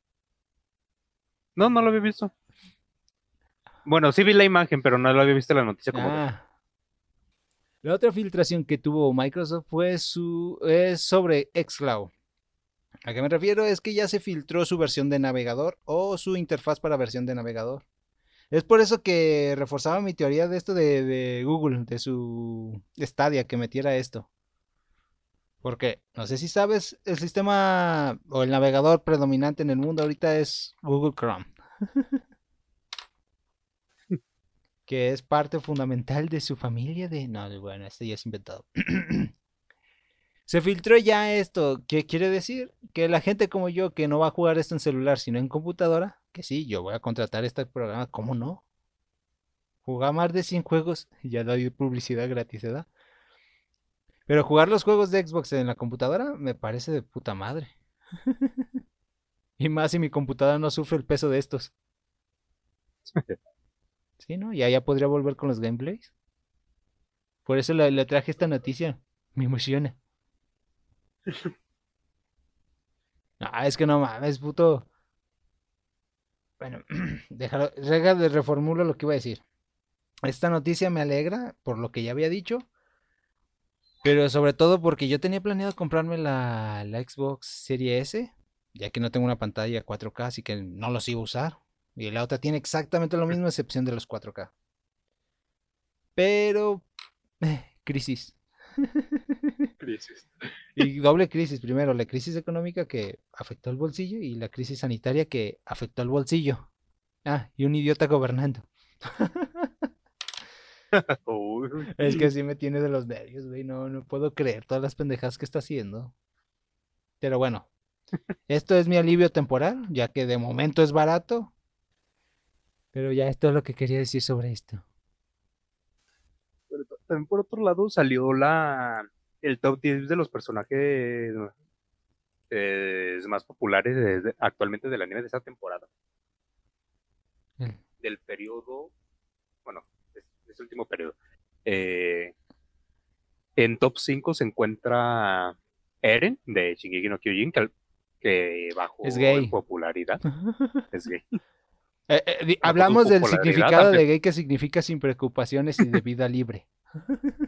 No, no lo había visto. Bueno, sí vi la imagen, pero no lo había visto la noticia como tal. Ah. La otra filtración que tuvo Microsoft fue su es sobre xCloud. ¿A qué me refiero? Es que ya se filtró su versión de navegador o su interfaz para versión de navegador. Es por eso que reforzaba mi teoría de esto de, de Google, de su Stadia, que metiera esto. Porque, no sé si sabes, el sistema o el navegador predominante en el mundo ahorita es Google Chrome. que es parte fundamental de su familia de... No, bueno, este ya es inventado. Se filtró ya esto. ¿Qué quiere decir? Que la gente como yo que no va a jugar esto en celular sino en computadora, que sí, yo voy a contratar este programa, ¿cómo no? Jugar más de 100 juegos, ya doy publicidad gratis, ¿verdad? Pero jugar los juegos de Xbox en la computadora me parece de puta madre. y más si mi computadora no sufre el peso de estos. Sí, ¿no? Ya ya podría volver con los gameplays. Por eso le, le traje esta noticia. Me emociona. Ah, es que no mames, puto. Bueno, déjalo, de reformulo lo que iba a decir. Esta noticia me alegra por lo que ya había dicho. Pero sobre todo porque yo tenía planeado comprarme la, la Xbox Series S. Ya que no tengo una pantalla 4K, así que no los iba a usar. Y la otra tiene exactamente lo mismo, excepción de los 4K. Pero... eh, crisis. Crisis. Y doble crisis. Primero, la crisis económica que afectó al bolsillo y la crisis sanitaria que afectó al bolsillo. Ah, y un idiota gobernando. Es que así me tiene de los nervios, güey. No, no puedo creer todas las pendejadas que está haciendo. Pero bueno, esto es mi alivio temporal, ya que de momento es barato. Pero ya esto es lo que quería decir sobre esto. Pero también por otro lado salió la el top 10 de los personajes eh, más populares de- de- actualmente del anime de esta temporada. El- Del periodo, bueno, de de último periodo. Eh, en top 5 se encuentra Eren de Shingeki no Kyojin, que, que bajó Es gay. en popularidad. Es gay. Eh, eh, hablamos del significado de gay que significa sin preocupaciones y de vida libre.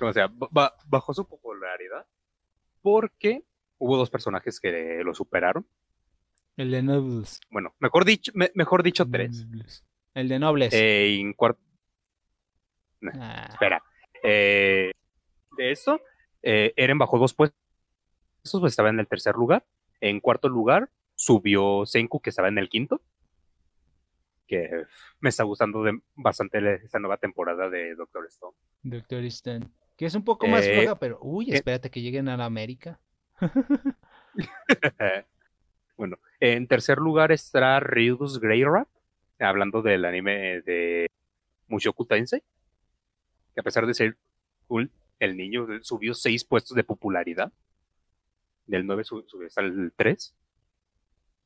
O sea, ba- ba- bajó su popularidad porque hubo dos personajes que lo superaron. El de Nobles. Bueno, mejor dicho, me- mejor dicho tres. El de Nobles. Eh, y en cuarto, Ah, espera. Eh, de esto, eh, Eren bajó dos puestos, pues estaba en el tercer lugar. En cuarto lugar subió Senku, que estaba en el quinto. Que me está gustando de- bastante esta nueva temporada de Doctor Stone. Doctor Stone. Que es un poco más Eh, floja, pero uy, eh. espérate que lleguen a la América. bueno, en tercer lugar está Ryu's Grey Rat, hablando del anime de Mushoku Tensei, que a pesar de ser cool, el niño subió seis puestos de popularidad. Del 9 su- subió hasta el 3.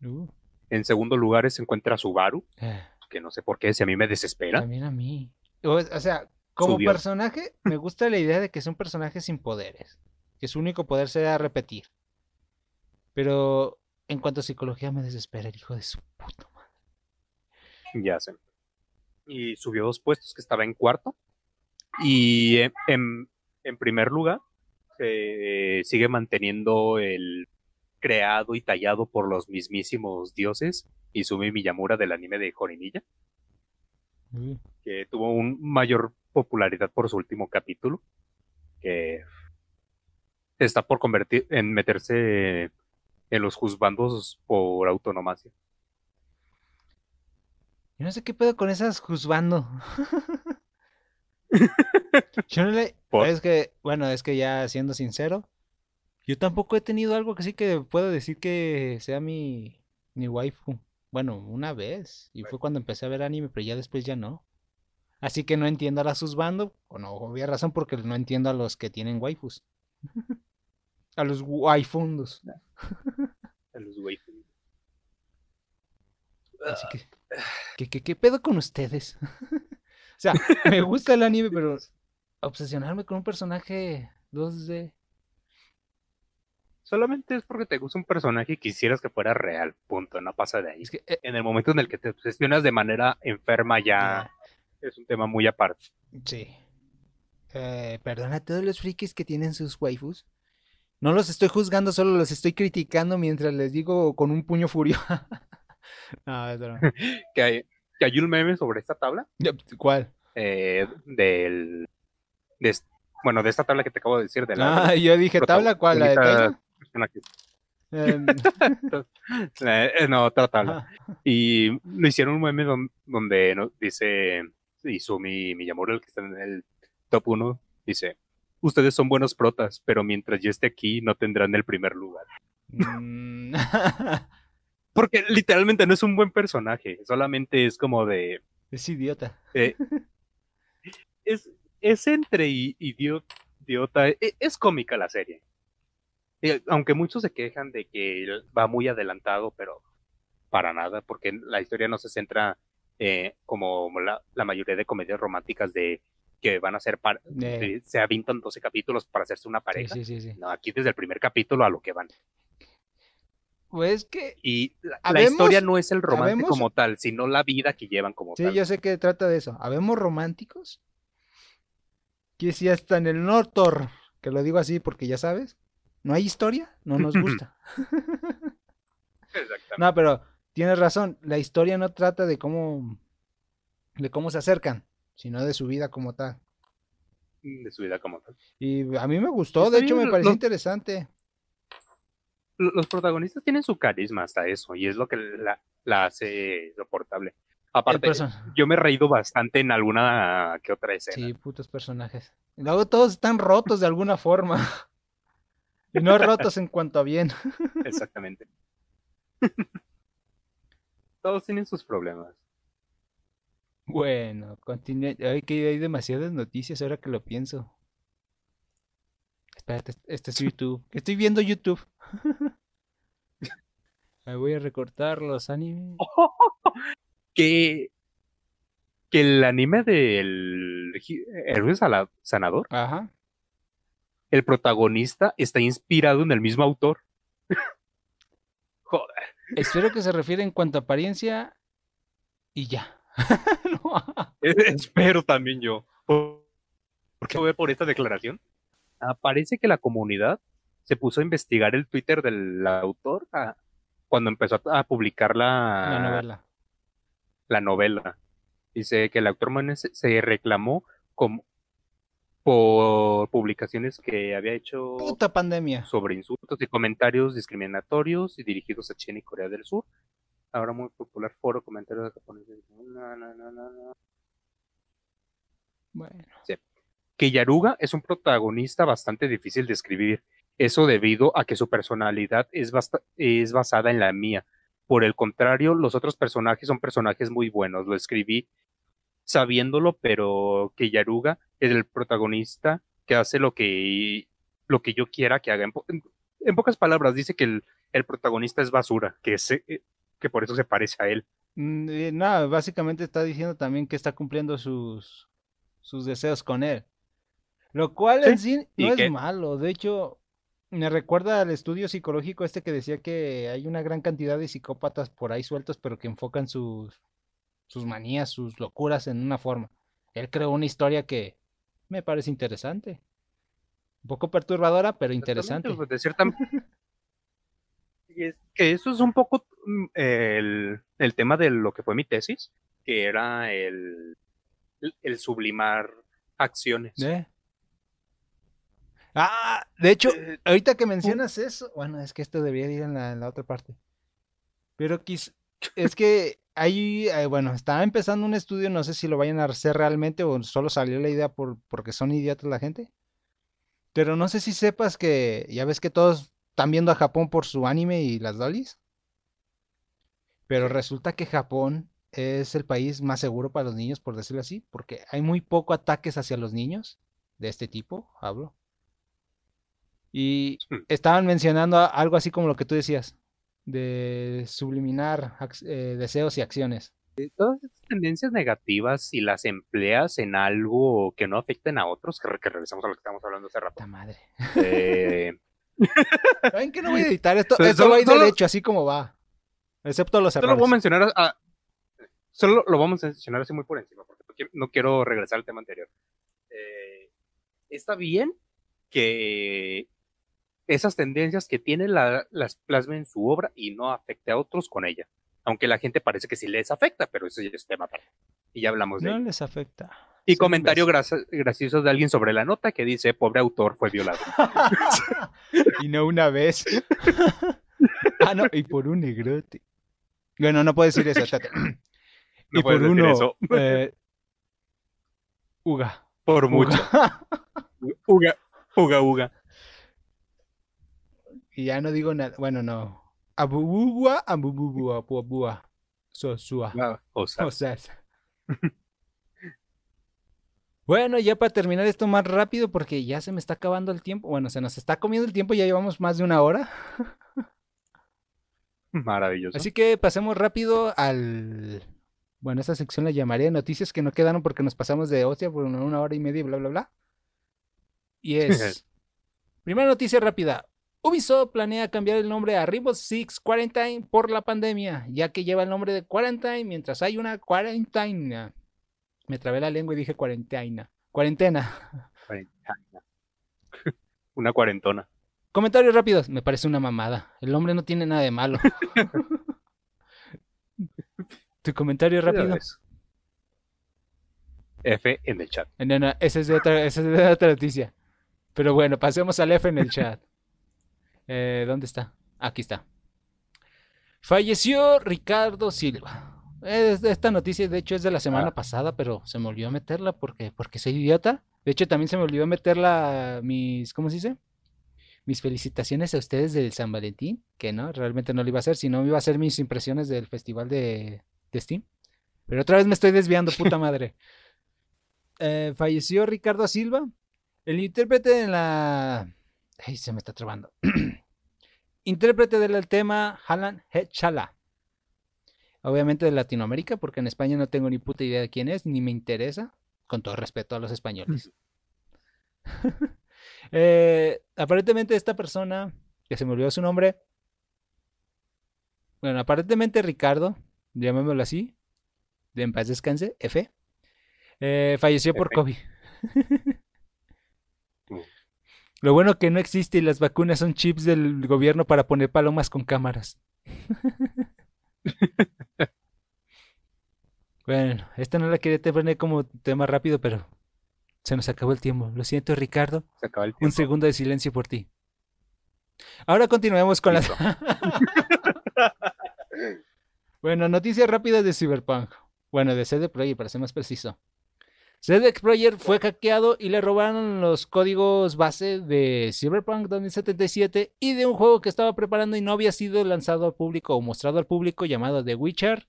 Uh, En segundo lugar se encuentra Subaru, ah, que no sé por qué, si a mí me desespera. también a mí. O, o sea, como Subió. personaje, me gusta la idea de que es un personaje sin poderes. Que su único poder sea repetir. Pero en cuanto a psicología me desespera el hijo de su puta madre. Ya sé. Y subió dos puestos, que estaba en cuarto. Y en, en- en primer lugar, eh, sigue manteniendo el creado y tallado por los mismísimos dioses Izumi Miyamura del anime de Jorinilla, Uh, que tuvo un mayor popularidad por su último capítulo, que está por convertir en meterse en los juzbandos por autonomacia. Yo no sé qué pedo con esas juzgando. Yo no le... ¿Por? Es que, bueno, es que ya siendo sincero, yo tampoco he tenido algo que sí que puedo decir que sea mi, mi waifu. Bueno, una vez, y fue cuando empecé a ver anime, pero ya después ya no. Así que no entiendo a las juzgando, o no, obvia razón porque no entiendo a los que tienen waifus. a los waifundos. En los waifus. Así que, ¿qué, qué, qué pedo con ustedes? o sea, me gusta el anime, pero obsesionarme con un personaje 2D. Solamente es porque te gusta un personaje y quisieras que fuera real. Punto. No pasa de ahí. Es que, eh, En el momento en el que te obsesionas de manera enferma ya es un tema muy aparte. sí. Eh, perdona a todos los frikis que tienen sus waifus. No los estoy juzgando, solo los estoy criticando mientras les digo con un puño furio. no, es broma. Que hay, que hay un meme sobre esta tabla. ¿Cuál? eh, del. de bueno, de esta tabla que te acabo de decir. De la Ah, yo dije, ¿tabla cuál? ¿La de Eh, no, ajá. Y lo hicieron un meme don- donde ¿no? dice Izumi Miyamura, el que está en el top 1, dice, ustedes son buenos protas, pero mientras yo esté aquí no tendrán el primer lugar. Mm, Porque literalmente no es un buen personaje, solamente es como de... es idiota. eh, es, es entre idiota, e- es, cómica la serie. Eh, aunque muchos se quejan de que va muy adelantado, pero para nada, porque la historia no se centra eh, como la, la mayoría de comedias románticas de que van a ser, par- de- se avintan 12 capítulos para hacerse una Sí, pareja. sí, sí, sí. No, aquí desde el primer capítulo a lo que van. Pues que Y la, historia no es el romance habemos- como tal, sino la vida que llevan como Sí, tal. yo sé que trata de eso. ¿Habemos románticos? Que si hasta en el Nortor, que lo digo así porque ya sabes, no hay historia, no nos gusta. Exactamente. No, pero tienes razón, la historia no trata de cómo de cómo se acercan, sino de su vida como tal. De su vida como tal. Y a mí me gustó, Está de hecho bien, me pareció lo- interesante. Lo- Los protagonistas tienen su carisma hasta eso, y es lo que la, la hace soportable. Aparte, yo me he reído bastante en alguna que otra escena. Sí, putos personajes. Luego todos están rotos de alguna forma. Y no rotos en cuanto a bien. Exactamente. Todos tienen sus problemas. Bueno, continúe. Ay, que hay demasiadas noticias ahora que lo pienso. Espérate, este es YouTube. Estoy viendo YouTube. Me voy a recortar los animes. que, que el anime del Héroe Sanador, Ajá. El protagonista está inspirado en el mismo autor. Joder. Espero que se refiere en cuanto a apariencia y ya. No. Espero también yo. ¿Por qué voy por esta declaración? Parece que la comunidad se puso a investigar el Twitter del autor ah, cuando empezó a, publicar la, La novela. la novela. Dice que el autor se reclamó como por publicaciones que había hecho Puta pandemia. sobre insultos y comentarios discriminatorios y dirigidos a China y Corea del Sur. Ahora muy popular foro comentarios de japoneses. No, no, no, no, no. Bueno. que Yaruga es un protagonista bastante difícil de escribir. Eso debido a que su personalidad es, es basada en la mía. Por el contrario, los otros personajes son personajes muy buenos. Lo escribí sabiéndolo, pero que Yaruga es el protagonista que hace lo que, lo que yo quiera que haga. En, po- en- en pocas palabras, dice que el, el protagonista es basura, que, se- que por eso se parece a él. Mm, eh, Nada, básicamente está diciendo también que está cumpliendo sus, sus deseos con él. Lo cual en sí no es malo. De hecho, me recuerda al estudio psicológico este que decía que hay una gran cantidad de psicópatas por ahí sueltos, pero que enfocan sus, sus manías, sus locuras en una forma. Él creó una historia que me parece interesante. Un poco perturbadora, pero interesante. Pues, de cierta- Y es que eso es un poco mm, el, el tema de lo que fue mi tesis, que era el, el, el sublimar acciones. ¿Eh? Ah, de hecho, Eh, ahorita que mencionas eso, bueno, es que esto debería ir en la, en la otra parte. Pero quiz- es que ahí, eh, bueno, estaba empezando un estudio, no sé si lo vayan a hacer realmente o solo salió la idea por, porque son idiotas la gente. Pero no sé si sepas que, ya ves que todos están viendo a Japón por su anime y las dolis. Pero resulta que Japón es el país más seguro para los niños, por decirlo así, porque hay muy poco ataques hacia los niños de este tipo, hablo. Y Hmm. estaban mencionando algo así como lo que tú decías, de subliminar eh, deseos y acciones. Todas estas tendencias negativas, si las empleas en algo que no afecten a otros, que, re- que regresamos a lo que estábamos hablando hace rato. Puta madre. eh, ¿Saben que no voy a editar esto? Esto solo- va a ir solo- derecho, así como va. Excepto los solo voy a errores. mencionar a- a- solo lo vamos a mencionar así muy por encima, porque no quiero, no quiero regresar al tema anterior. Eh, está bien que esas tendencias que tiene la- las plasma en su obra y no afecte a otros con ella. Aunque la gente parece que sí les afecta, pero eso ya es tema aparte. Y ya hablamos de No ello. les afecta. Y Son comentario gracioso de alguien sobre la nota que dice, pobre autor fue violado. y no una vez. ah, no, y por un negrote. Bueno, no puedo decir eso, espérate. No y por uno, eso. eh, Uga. Por mucho. Uga, uga, uga. Y ya no digo nada. Bueno, no. Abubua, abubua, abubua. Sosua. Bueno, ya para terminar esto más rápido, porque ya se me está acabando el tiempo. Bueno, se nos está comiendo el tiempo, ya llevamos más de una hora. maravilloso. Así que pasemos rápido al. Bueno, esta sección la llamaré noticias que no quedaron porque nos pasamos de hostia por una, una hora y media y bla, bla, bla. Y es. Primera noticia rápida. Ubisoft planea cambiar el nombre a Rainbow Six Quarantine por la pandemia, ya que lleva el nombre de Quarantine mientras hay una cuarentena. Me trabé la lengua y dije cuarentena. Cuarentena. Cuarentena. Una cuarentona. Comentarios rápidos. Me parece una mamada. El nombre no tiene nada de malo. tu comentario rápido. F en el chat. No, no, esa es de otra, esa es de otra noticia. Pero bueno, pasemos al F en el chat. Eh, ¿Dónde está? Aquí está. Falleció Ricardo Silva. Es- Esta noticia, de hecho, es de la semana Ah. pasada, pero se me olvidó meterla porque, porque soy idiota. De hecho, también se me olvidó meterla mis, ¿cómo se dice? Mis felicitaciones a ustedes del San Valentín, que no, realmente no lo iba a hacer, sino iba a hacer mis impresiones del festival de, de Steam. Pero otra vez me estoy desviando, puta madre. Eh, falleció Ricardo Silva, el intérprete de la... Ay, se me está trabando. intérprete del tema Halan Hechala. Obviamente de Latinoamérica, porque en España no tengo ni puta idea de quién es, ni me interesa. Con todo respeto a los españoles. Eh, aparentemente esta persona, que se me olvidó su nombre. Bueno, aparentemente Ricardo, llamémoslo así. De en paz descanse, F. eh, falleció por. COVID. Lo bueno que no existe y las vacunas son chips del gobierno para poner palomas con cámaras. Bueno, esta no la quería poner como tema rápido, pero se nos acabó el tiempo. Lo siento, Ricardo. Se acaba el Un tiempo. segundo de silencio por ti. Ahora continuemos con las... Bueno, noticias rápidas de Cyberpunk. Bueno, de CD Projekt, para ser más preciso. CD Projekt fue hackeado y le robaron los códigos base de Cyberpunk 2077 y de un juego que estaba preparando y no había sido lanzado al público o mostrado al público llamado The Witcher.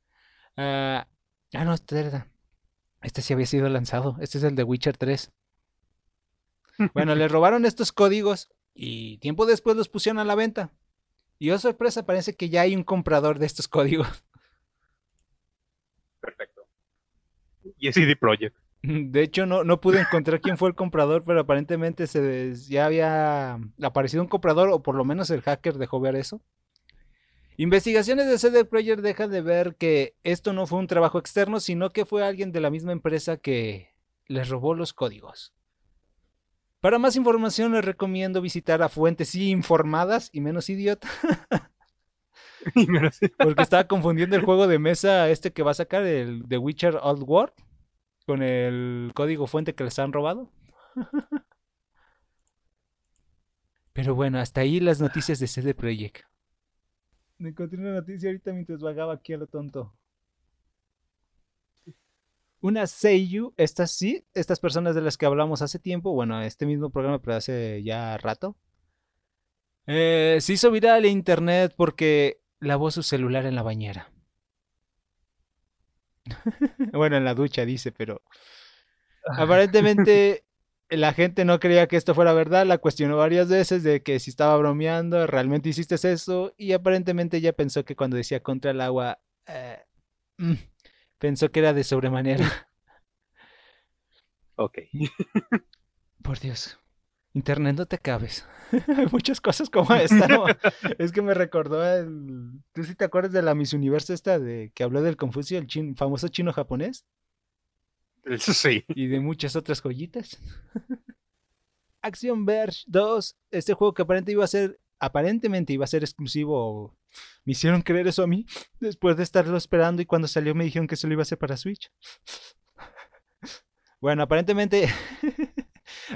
Ah, ah, no, era. Este sí había sido lanzado. Este es el de Witcher 3. Bueno, le robaron estos códigos y tiempo después los pusieron a la venta. Y oh sorpresa, parece que ya hay un comprador de estos códigos. Perfecto. Y es CD Projekt. De hecho, no, no pude encontrar quién fue el comprador, pero aparentemente se ya había aparecido un comprador, o por lo menos el hacker dejó ver eso. Investigaciones de CD Projekt dejan de ver que esto no fue un trabajo externo, sino que fue alguien de la misma empresa que les robó los códigos. Para más información les recomiendo visitar a fuentes informadas y menos sí. porque estaba confundiendo el juego de mesa este que va a sacar, el The Witcher Old World, con el código fuente que les han robado. Pero bueno, hasta ahí las noticias de CD Projekt. Me encontré una noticia ahorita mientras vagaba aquí a lo tonto. Una Seiyu, estas sí, estas personas de las que hablamos hace tiempo, bueno, este mismo programa, pero hace ya rato, eh, se hizo viral en internet porque lavó su celular en la bañera. bueno, en la ducha dice, pero aparentemente la gente no creía que esto fuera verdad, la cuestionó varias veces de que si estaba bromeando, realmente hiciste eso, y aparentemente ella pensó que cuando decía contra el agua, eh, mm, pensó que era de sobremanera. Ok. Por Dios. Internet, no te acabes. Hay muchas cosas como esta, ¿no? Es que me recordó el... ¿Tú sí te acuerdas de la Miss Universo esta de que habló del Confucio, el chin- famoso chino japonés? Eso sí. Y de muchas otras joyitas. Action Verge 2, este juego que aparentemente iba a ser, aparentemente iba a ser exclusivo. Me hicieron creer eso a mí después de estarlo esperando y cuando salió me dijeron que solo iba a ser para Switch. Bueno, aparentemente,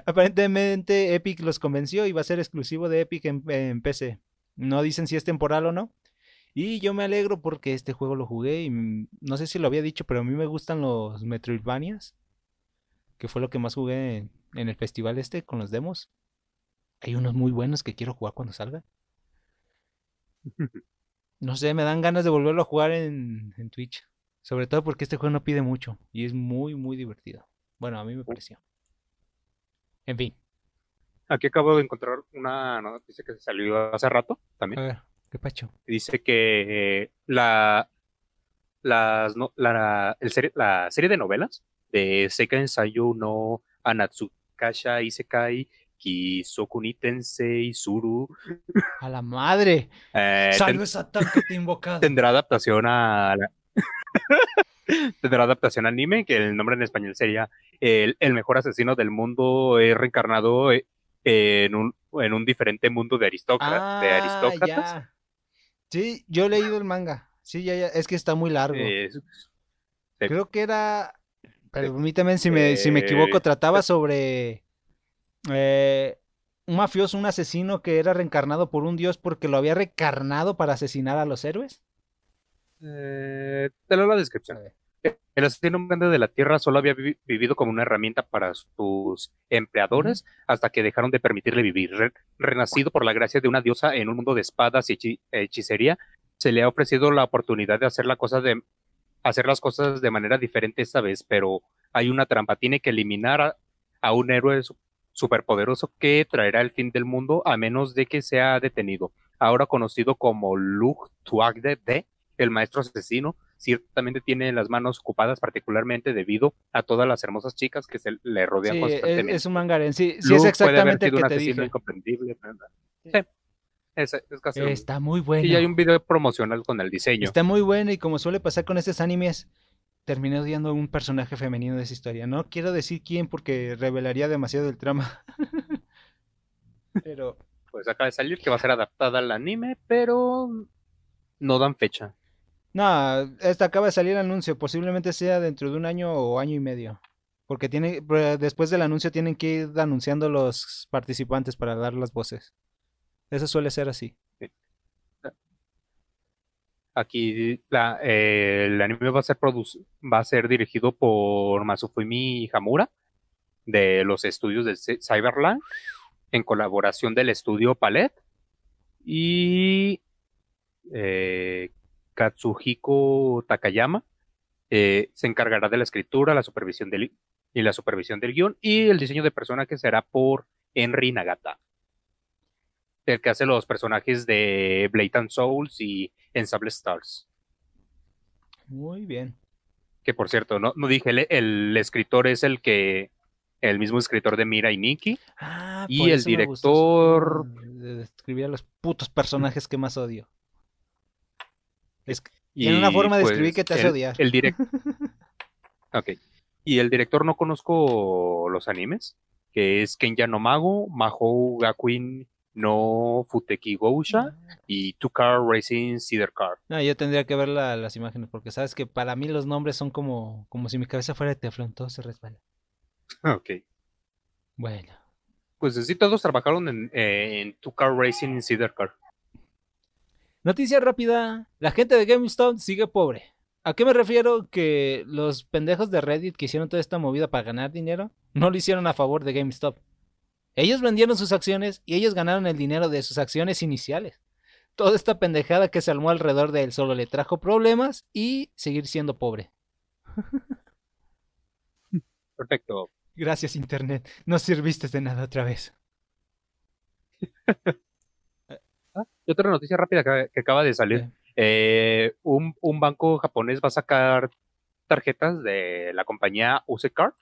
aparentemente Epic los convenció y va a ser exclusivo de Epic en, en PC. No dicen si es temporal o no. Y yo me alegro porque este juego lo jugué y mm, no sé si lo había dicho, pero a mí me gustan los Metroidvanias. que fue lo que más jugué en, en el festival este con los demos. Hay unos muy buenos que quiero jugar cuando salgan. No sé, me dan ganas de volverlo a jugar en, en Twitch. Sobre todo porque este juego no pide mucho y es muy, muy divertido. Bueno, a mí me pareció. En fin, Aquí acabo de encontrar una noticia que salió hace rato a también. ver, ¿qué pacho? Dice que eh, la, las no- la, el serie, la serie de novelas de Seiken Sayu no Anatsukasha Isekai Kisoku ni Tensei Suru ¡A la madre! eh, ten- ¡Salve Satán que te invocado! tendrá adaptación a la- tendrá adaptación anime que el nombre en español sería el, el mejor asesino del mundo es reencarnado eh, en un, en un diferente mundo de, aristócra- de Ah, aristócratas ya. Sí, yo he leído el manga. Sí, ya, ya. Es que está muy largo. Eh. Creo que era. Permítame si me, si me equivoco. Eh, Trataba sobre. eh, un mafioso, un asesino que era reencarnado por un dios porque lo había reencarnado para asesinar a los héroes. Eh, te leo la descripción. El asesino grande de la Tierra solo había vi- vivido como una herramienta para sus empleadores hasta que dejaron de permitirle vivir. Re- renacido por la gracia de una diosa en un mundo de espadas y hechi- hechicería, se le ha ofrecido la oportunidad de hacer, la cosa de, hacer las cosas de manera diferente esta vez, pero hay una trampa. Tiene que eliminar a, a un héroe su- superpoderoso que traerá el fin del mundo a menos de que sea detenido. Ahora conocido como Luke Tuagde de el maestro asesino ciertamente tiene las manos ocupadas particularmente debido a todas las hermosas chicas que se le rodean Sí, es, constantemente. es un mangaren. Sí, sí Luke es puede haber exactamente el sido que un te asesino dije. incomprendible. ¿verdad? Sí, es, es casi lo mismo. Está muy bueno. Y hay un video promocional con el diseño. Está muy bueno y como suele pasar con estos animes, terminé odiando a un personaje femenino de esa historia. No quiero decir quién porque revelaría demasiado el trama. Pero Pues acaba de salir que va a ser adaptada al anime, pero no dan fecha. No, esta acaba de salir el anuncio, posiblemente sea dentro de un año o año y medio. Porque tiene, después del anuncio tienen que ir anunciando los participantes para dar las voces. Eso suele ser así. Aquí eh, el anime va a ser va a ser dirigido por Masufumi Hamura de los estudios de Cy- Cyberland en colaboración del estudio Palette y eh, Katsuhiko Takayama eh, se encargará de la escritura, la supervisión del y la supervisión del guion y el diseño de personajes será por Henry Nagata, el que hace los personajes de Blade and Souls y Ensemble Stars. Muy bien. Que por cierto, no, no dije, el, el escritor es el que, el mismo escritor de Mira y Nikki. Ah, Y el director- de describir a los putos personajes que más odio. Es Y, Tiene una forma de pues, escribir que te hace el- odiar. El direct... ok. Y el director no conozco los animes, que es Kenya no Mago, Mahou Gakuin no Futeki Gousha y Two Car Racing Cedar Car. No, yo tendría que ver la- las imágenes porque sabes que para mí los nombres son como, como si mi cabeza fuera de teflón, todo se resbala. Ok. Bueno, Pues sí, todos trabajaron en, en Two Car Racing Cedar Car. Noticia rápida, la gente de GameStop sigue pobre. ¿A qué me refiero? Que los pendejos de Reddit que hicieron toda esta movida para ganar dinero, no lo hicieron a favor de GameStop. Ellos vendieron sus acciones y ellos ganaron el dinero de sus acciones iniciales. Toda esta pendejada que se armó alrededor de él solo le trajo problemas y seguir siendo pobre. Perfecto. Gracias Internet, no sirviste de nada otra vez. Y otra noticia rápida que, que acaba de salir. Eh, un, un banco japonés va a sacar tarjetas de la compañía Usecar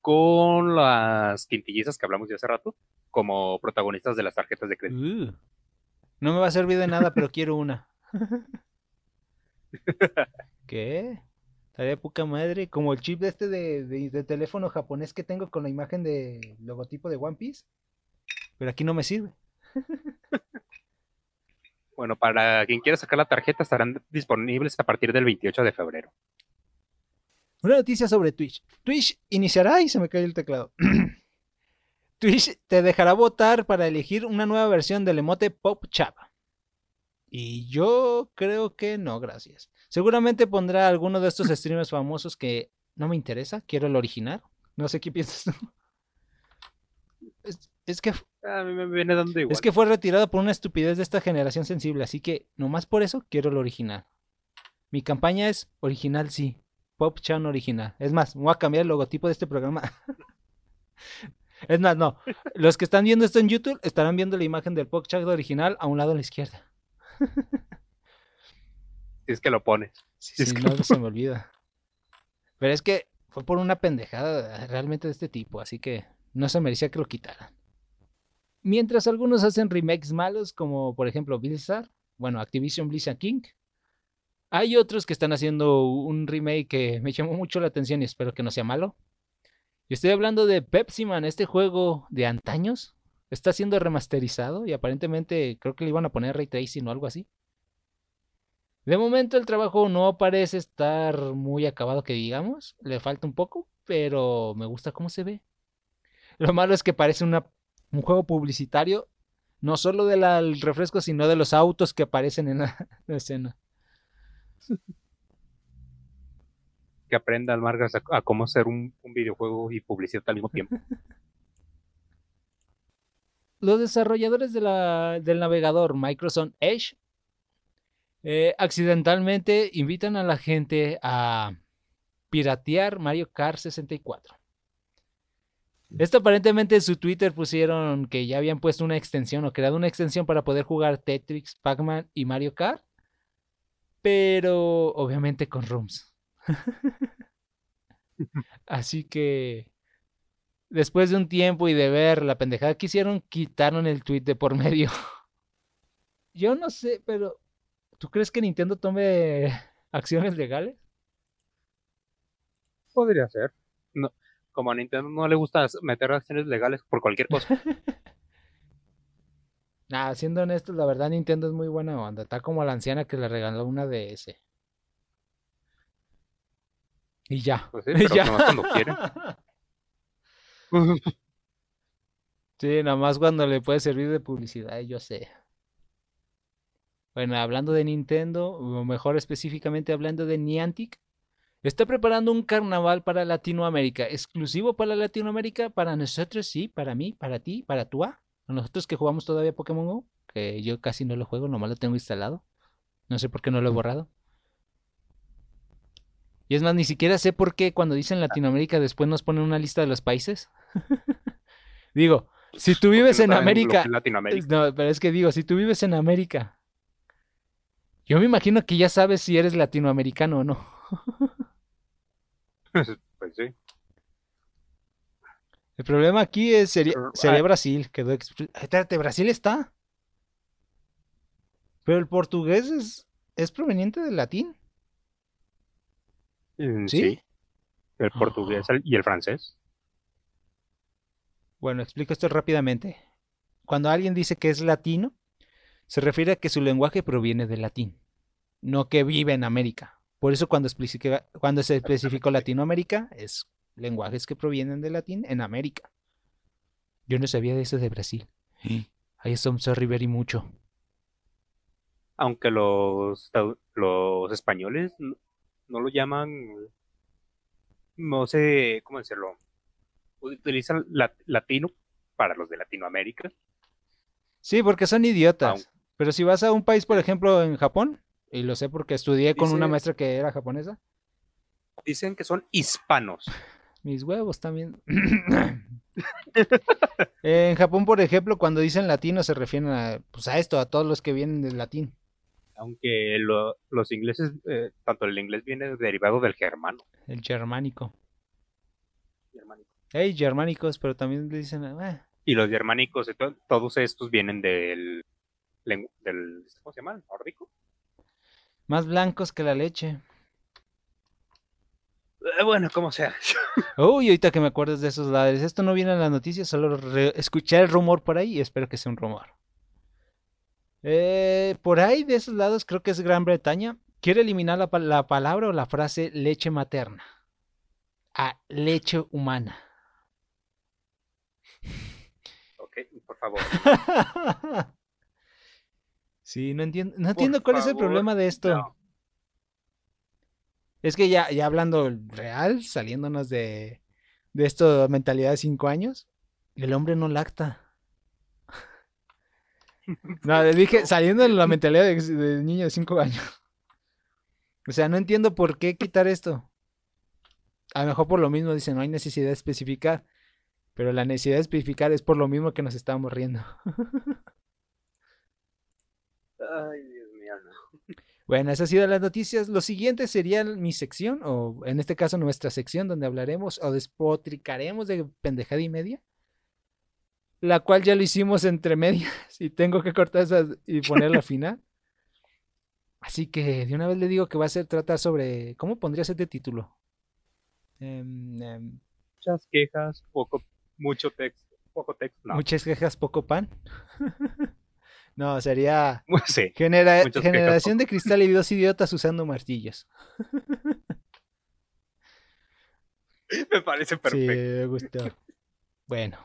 con las quintillizas que hablamos de hace rato como protagonistas de las tarjetas de crédito. Uh, no me va a servir de nada, pero quiero una. ¿Qué? Estaría poca madre. Como el chip de este de, de- de teléfono japonés que tengo con la imagen de logotipo de One Piece. Pero aquí no me sirve. Bueno, para quien quiera sacar la tarjeta estarán disponibles a partir del 28 de febrero. Una noticia sobre Twitch. Twitch iniciará y se me cae el teclado. Twitch te dejará votar para elegir una nueva versión del emote Pop Chap. Y yo creo que no, gracias. Seguramente pondrá alguno de estos streamers famosos que no me interesa, quiero el original. No sé qué piensas tú. Es, es que A mí me viene dando igual. Es que fue retirado por una estupidez de esta generación sensible, así que nomás por eso quiero lo original. Mi campaña es original sí, Pop Chan original. Es más, voy a cambiar el logotipo de este programa. es más, no. Los que están viendo esto en YouTube estarán viendo la imagen del Pop Chan original a un lado a la izquierda. Si es que lo pones. Sí, Es que no no. se me olvida. Pero es que fue por una pendejada realmente de este tipo, así que no se merecía que lo quitaran. Mientras algunos hacen remakes malos, como por ejemplo Blizzard, bueno, Activision Blizzard King, hay otros que están haciendo un remake que me llamó mucho la atención y espero que no sea malo. Y estoy hablando de Pepsi Man, este juego de antaños. Está siendo remasterizado y aparentemente creo que le iban a poner ray tracing o algo así. De momento el trabajo no parece estar muy acabado que digamos, le falta un poco, pero me gusta cómo se ve. Lo malo es que parece una- un juego publicitario, no solo del refresco, sino de los autos que aparecen en la, la escena. Que aprenda al Margas a, a cómo hacer un, un videojuego y publicidad al mismo tiempo. Los desarrolladores de la- del navegador Microsoft Edge eh, accidentalmente invitan a la gente a piratear Mario Kart 64. Esto aparentemente en su Twitter pusieron que ya habían puesto una extensión o creado una extensión para poder jugar Tetris, Pac-Man y Mario Kart. Pero obviamente con rooms. Así que después de un tiempo y de ver la pendejada que hicieron, quitaron el tweet de por medio. Yo no sé, pero ¿tú crees que Nintendo tome acciones legales? Podría ser. Como a Nintendo no le gusta meter acciones legales por cualquier cosa. Nah, siendo honestos, la verdad Nintendo es muy buena onda. Está como la anciana que le regaló una DS. Y ya. Pues sí, pero Ya. nomás cuando quieren. Sí, nada más cuando le puede servir de publicidad, yo sé. Bueno, hablando de Nintendo, o mejor específicamente hablando de Niantic, está preparando un carnaval para Latinoamérica, exclusivo para Latinoamérica, para nosotros, sí, para mí, para ti, para tú, a nosotros que jugamos todavía Pokémon Go, que yo casi no lo juego, nomás lo tengo instalado. No sé por qué no lo he borrado. Y es más, ni siquiera sé por qué cuando dicen Latinoamérica después nos ponen una lista de los países. Digo, si tú vives en América, Latinoamérica. no, pero es que digo, si tú vives en América, yo me imagino que ya sabes si eres latinoamericano o no. Pues sí. El problema aquí es, sería, sería ah. Brasil. Quedó espérate, Brasil está. Pero el portugués es, es proveniente del latín. Mm, ¿Sí? Sí. El portugués el- y el francés. Bueno, explico esto rápidamente. Cuando alguien dice que es latino, se refiere a que su lenguaje proviene del latín, no que vive en América. Por eso cuando, especifica- cuando se especificó Latinoamérica, es lenguajes que provienen del latín en América. Yo no sabía de eso de Brasil. Ahí es sorry very mucho. Aunque los, los españoles no, no lo llaman, no sé cómo decirlo, utilizan la- latino para los de Latinoamérica. Sí, porque son idiotas. Pero si vas a un país, por ejemplo, en Japón, y lo sé porque estudié con una maestra que era japonesa, Dicen que son hispanos. Mis huevos también. en Japón, por ejemplo, cuando dicen latino se refieren a, pues a esto, a todos los que vienen del latín. Aunque lo- los ingleses, eh, tanto el inglés viene derivado del germano. El germánico. germánico. Hey, germánicos, pero también le dicen, "Ah, Y los germánicos, todos estos vienen del, del, ¿cómo se llama? ¿El ¿Nórdico? Más blancos que la leche. Eh, bueno, como sea. Uy, ahorita que me acuerdas de esos ladres. Esto no viene en las noticias, solo escuché el rumor por ahí y espero que sea un rumor. Eh, por ahí de esos lados, creo que es Gran Bretaña, quiere eliminar la, la palabra o la frase leche materna a leche humana. Ok, por favor. Sí, no entiendo, no entiendo cuál es el problema de esto. no. Es que ya, ya hablando real, saliéndonos de, de esto, mentalidad de cinco años, el hombre no lacta. No, le dije, saliendo de la mentalidad de, de niño de cinco años. O sea, no entiendo por qué quitar esto. A lo mejor por lo mismo dicen, no hay necesidad de especificar. Pero la necesidad de especificar es por lo mismo que nos estábamos riendo. Ay, Dios mío, no. Bueno, esas han sido las noticias. Lo siguiente sería mi sección, o en este caso nuestra sección, donde hablaremos o despotricaremos de pendejada y media. La cual ya lo hicimos entre medias y tengo que cortar esa y ponerla al final. Así que de una vez le digo que va a ser tratar sobre. ¿Cómo pondrías este título? Em, em, Muchas quejas, poco, mucho texto, poco texto. No, Muchas quejas, poco pan. no, sería. sí. genera- generación de cristal y dos idiotas usando martillos. Me parece Sí, perfecto. me gustó. Bueno.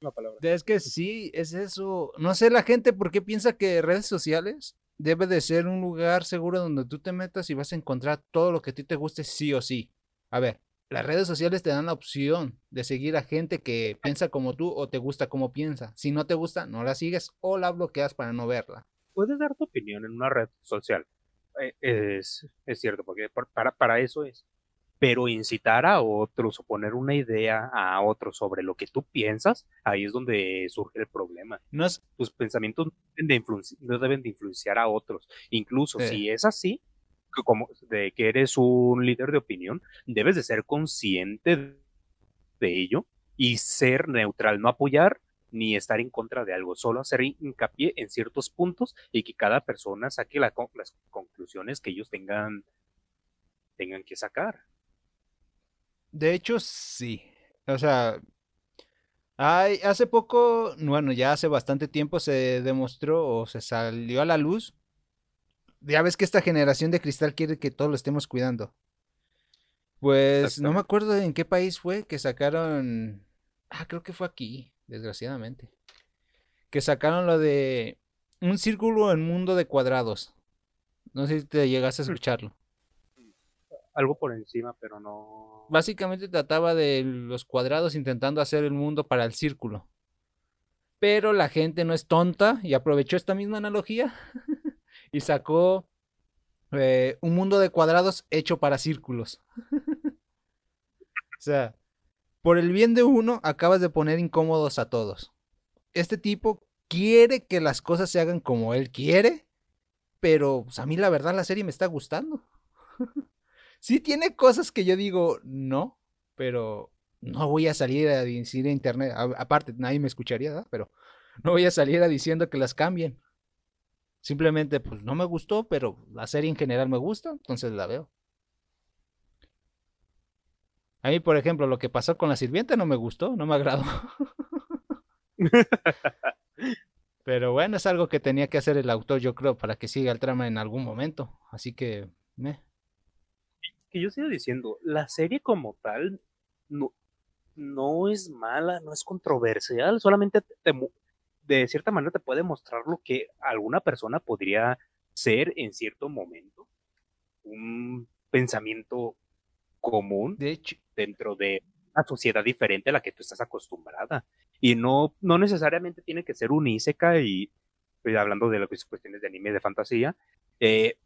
la palabra. Es que sí, es eso. No sé la gente por qué piensa que redes sociales debe de ser un lugar seguro donde tú te metas y vas a encontrar todo lo que a ti te guste sí o sí. A ver, las redes sociales te dan la opción de seguir a gente que piensa como tú o te gusta como piensa. Si no te gusta, no la sigues o la bloqueas para no verla. Puedes dar tu opinión en una red social. Eh, es, es cierto, porque por- para, para eso es. Pero incitar a otros o poner una idea a otros sobre lo que tú piensas, ahí es donde surge el problema. No es, Tus pensamientos no deben de, influenci- no deben de influenciar a otros. Incluso Sí. si es así, como de que eres un líder de opinión, debes de ser consciente de ello y ser neutral, no apoyar ni estar en contra de algo, solo hacer hincapié en ciertos puntos y que cada persona saque las conclusiones que ellos tengan, tengan que sacar. De hecho, sí. O sea, hay, hace poco, bueno, ya hace bastante tiempo se demostró o se salió a la luz. Ya ves que esta generación de cristal quiere que todos lo estemos cuidando. Pues no me acuerdo en qué país fue que sacaron. Ah, creo que fue aquí, desgraciadamente. Que sacaron lo de un círculo en mundo de cuadrados. No sé si te llegaste a escucharlo. Algo por encima, pero no. Básicamente trataba de los cuadrados intentando hacer el mundo para el círculo. Pero la gente no es tonta y aprovechó esta misma analogía y sacó eh, un mundo de cuadrados hecho para círculos. o sea, por el bien de uno, acabas de poner incómodos a todos. Este tipo quiere que las cosas se hagan como él quiere, pero pues, a mí la verdad la serie me está gustando. Sí tiene cosas que yo digo, no, pero no voy a salir a decir en internet, a- aparte nadie me escucharía, ¿verdad? Pero no voy a salir a diciendo que las cambien. Simplemente, pues no me gustó, pero la serie en general me gusta, entonces la veo. A mí, por ejemplo, lo que pasó con la sirvienta no me gustó, no me agradó. Pero bueno, es algo que tenía que hacer el autor, yo creo, para que siga el trama en algún momento. Así que, meh. que yo sigo diciendo, la serie como tal no, no es mala, no es controversial, solamente te- de cierta manera te puede mostrar lo que alguna persona podría ser en cierto momento, un pensamiento común de hecho, dentro de una sociedad diferente a la que tú estás acostumbrada. Y no, no necesariamente tiene que ser un y estoy hablando de las cuestiones de anime, de fantasía, eh,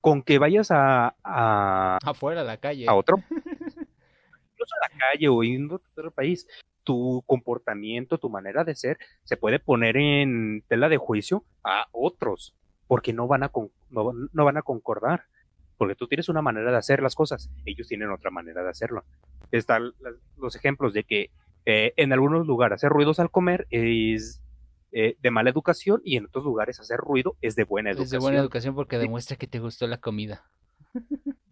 con que vayas a, a, afuera a la calle. a otro, incluso a la calle o en otro país, tu comportamiento, tu manera de ser, se puede poner en tela de juicio a otros, porque no van a, con- no, van- no van a concordar. Porque tú tienes una manera de hacer las cosas, ellos tienen otra manera de hacerlo. Están los ejemplos de que eh, en algunos lugares hacer ruidos al comer es eh, de mala educación y en otros lugares hacer ruido es de buena Es educación. de buena educación porque demuestra que te gustó la comida.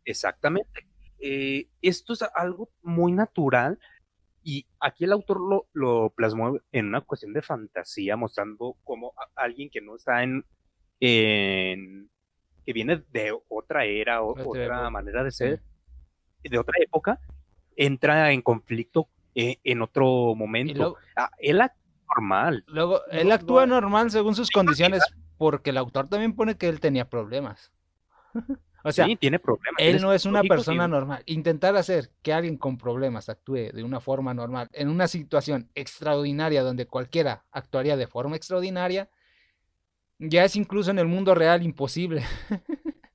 Exactamente. Eh, esto es algo muy natural y aquí el autor lo, lo plasmó en una cuestión de fantasía, mostrando cómo a- alguien que no está en, en- que viene de otra era o Otra época. manera de ser, de otra época, entra en conflicto eh, en otro momento. luego, Ah, él actúa normal. luego, él actúa no. normal según sus condiciones porque el autor también pone que él tenía problemas. O sea, sí, tiene problemas. él no es una y- persona normal. Intentar hacer que alguien con problemas actúe de una forma normal en una situación extraordinaria donde cualquiera actuaría de forma extraordinaria, ya es incluso en el mundo real imposible.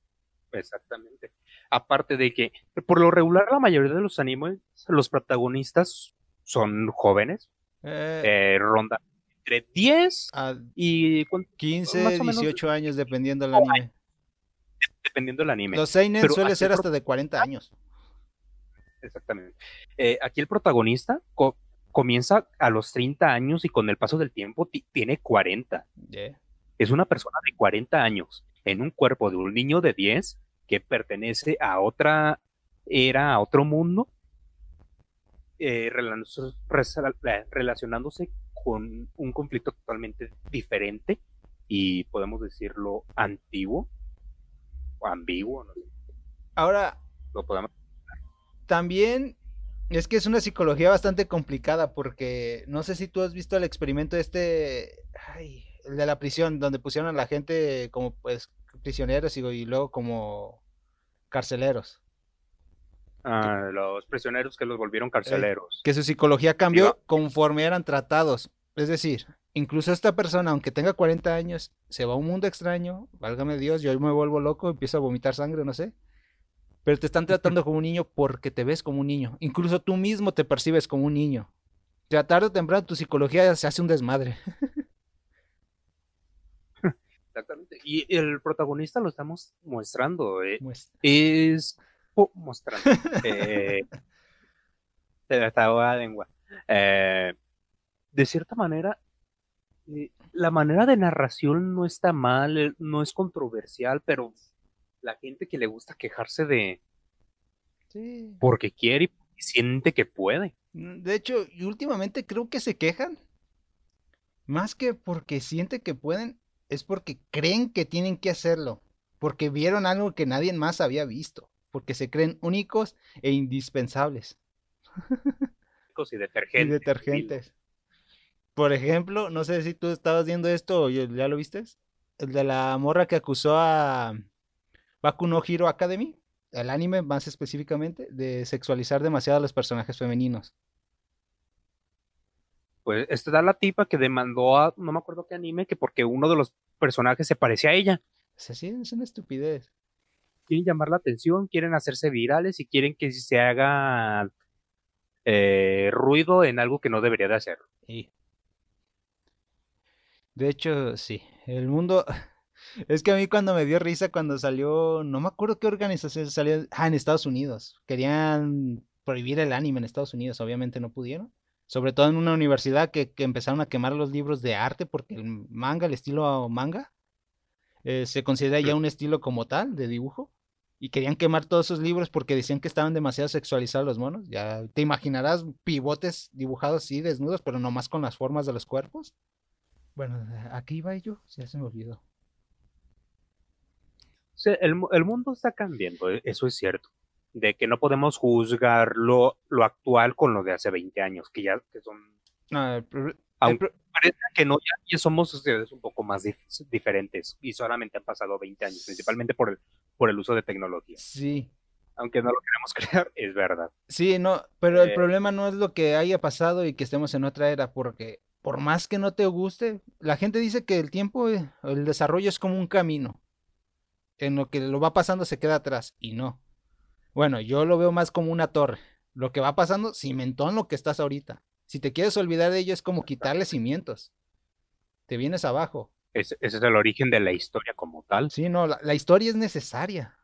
Exactamente. Aparte de que, por lo regular, la mayoría de los animes, los protagonistas son jóvenes, Eh, eh, ronda entre 10 a y ¿cuánto? 15, más o menos- 18 años dependiendo del anime. Dependiendo del anime. Los seinen Pero suele ser hasta de 40 años. Exactamente. Eh, aquí el protagonista co- comienza a los 30 años y con el paso del tiempo ti- tiene 40. Yeah. Es una persona de 40 años en un cuerpo de un niño de 10 que pertenece a otra era, a otro mundo, eh, eh, relacionándose con un conflicto totalmente diferente y podemos decirlo antiguo ambiguo, no Ahora, lo podemos también es que es una psicología bastante complicada porque no sé si tú has visto el experimento este, ay, el de la prisión, donde pusieron a la gente como pues prisioneros y, y luego como carceleros. Ah, los prisioneros que los volvieron carceleros. Que su psicología cambió conforme eran tratados. Es decir, incluso esta persona, aunque tenga 40 años, se va a un mundo extraño, válgame Dios, yo me vuelvo loco, empiezo a vomitar sangre, no sé. Pero te están tratando como un niño porque te ves como un niño. Incluso tú mismo te percibes como un niño. O sea, tarde o temprano tu psicología se hace un desmadre. Exactamente. Y el protagonista lo estamos mostrando. eh, Muestra. Es oh, mostrando. eh, se me la lengua. Eh, de cierta manera, eh, la manera de narración no está mal, no es controversial, pero la gente que le gusta quejarse de Sí. porque quiere y siente que puede. Mm, De hecho, y últimamente creo que se quejan. Más que porque sienten que pueden, es porque creen que tienen que hacerlo. Porque vieron algo que nadie más había visto. Porque se creen únicos e indispensables. Y Y detergentes. Por ejemplo, no sé si tú estabas viendo esto o ya lo viste. El de la morra que acusó a Baku no Hero Academy, el anime más específicamente, de sexualizar demasiado a los personajes femeninos. Pues esta da la tipa que demandó a, no me acuerdo qué anime, que porque uno de los personajes se parecía a ella. Es así, es una estupidez. quieren llamar la atención, quieren hacerse virales y quieren que se haga eh, ruido en algo que no debería de hacer. Y de hecho, sí, el mundo es que a mí cuando me dio risa cuando salió, no me acuerdo qué organización salió, ah, en Estados Unidos. Querían prohibir el anime en Estados Unidos, obviamente no pudieron. Sobre todo en una universidad que, que empezaron a quemar los libros de arte porque el manga, el estilo manga, eh, se considera ya un estilo como tal de dibujo. Y querían quemar todos esos libros porque decían que estaban demasiado sexualizados los monos. Ya te imaginarás pivotes dibujados así, desnudos, pero nomás con las formas de los cuerpos. Bueno, aquí iba yo, ya se me olvidó. Sea, el, el mundo está cambiando, e- eso es cierto. De que no podemos juzgar lo, lo actual con lo de hace 20 años, que ya que son, No, el el aunque parece que no, ya, ya somos sociedades un poco más dif- diferentes y solamente han pasado 20 años, principalmente por el, por el uso de tecnología. sí, Aunque no lo queremos creer, es verdad. sí, no, pero el Eh. problema no es lo que haya pasado y que estemos en otra era, porque por más que no te guste, la gente dice que el tiempo, eh, el desarrollo es como un camino. En lo que lo va pasando se queda atrás, y no. Bueno, yo lo veo más como una torre. Lo que va pasando cimentó en lo que estás ahorita. Si te quieres olvidar de ello es como quitarle cimientos. Te vienes abajo. Ese, ese es el origen de la historia como tal. Sí, no, la, la historia es necesaria.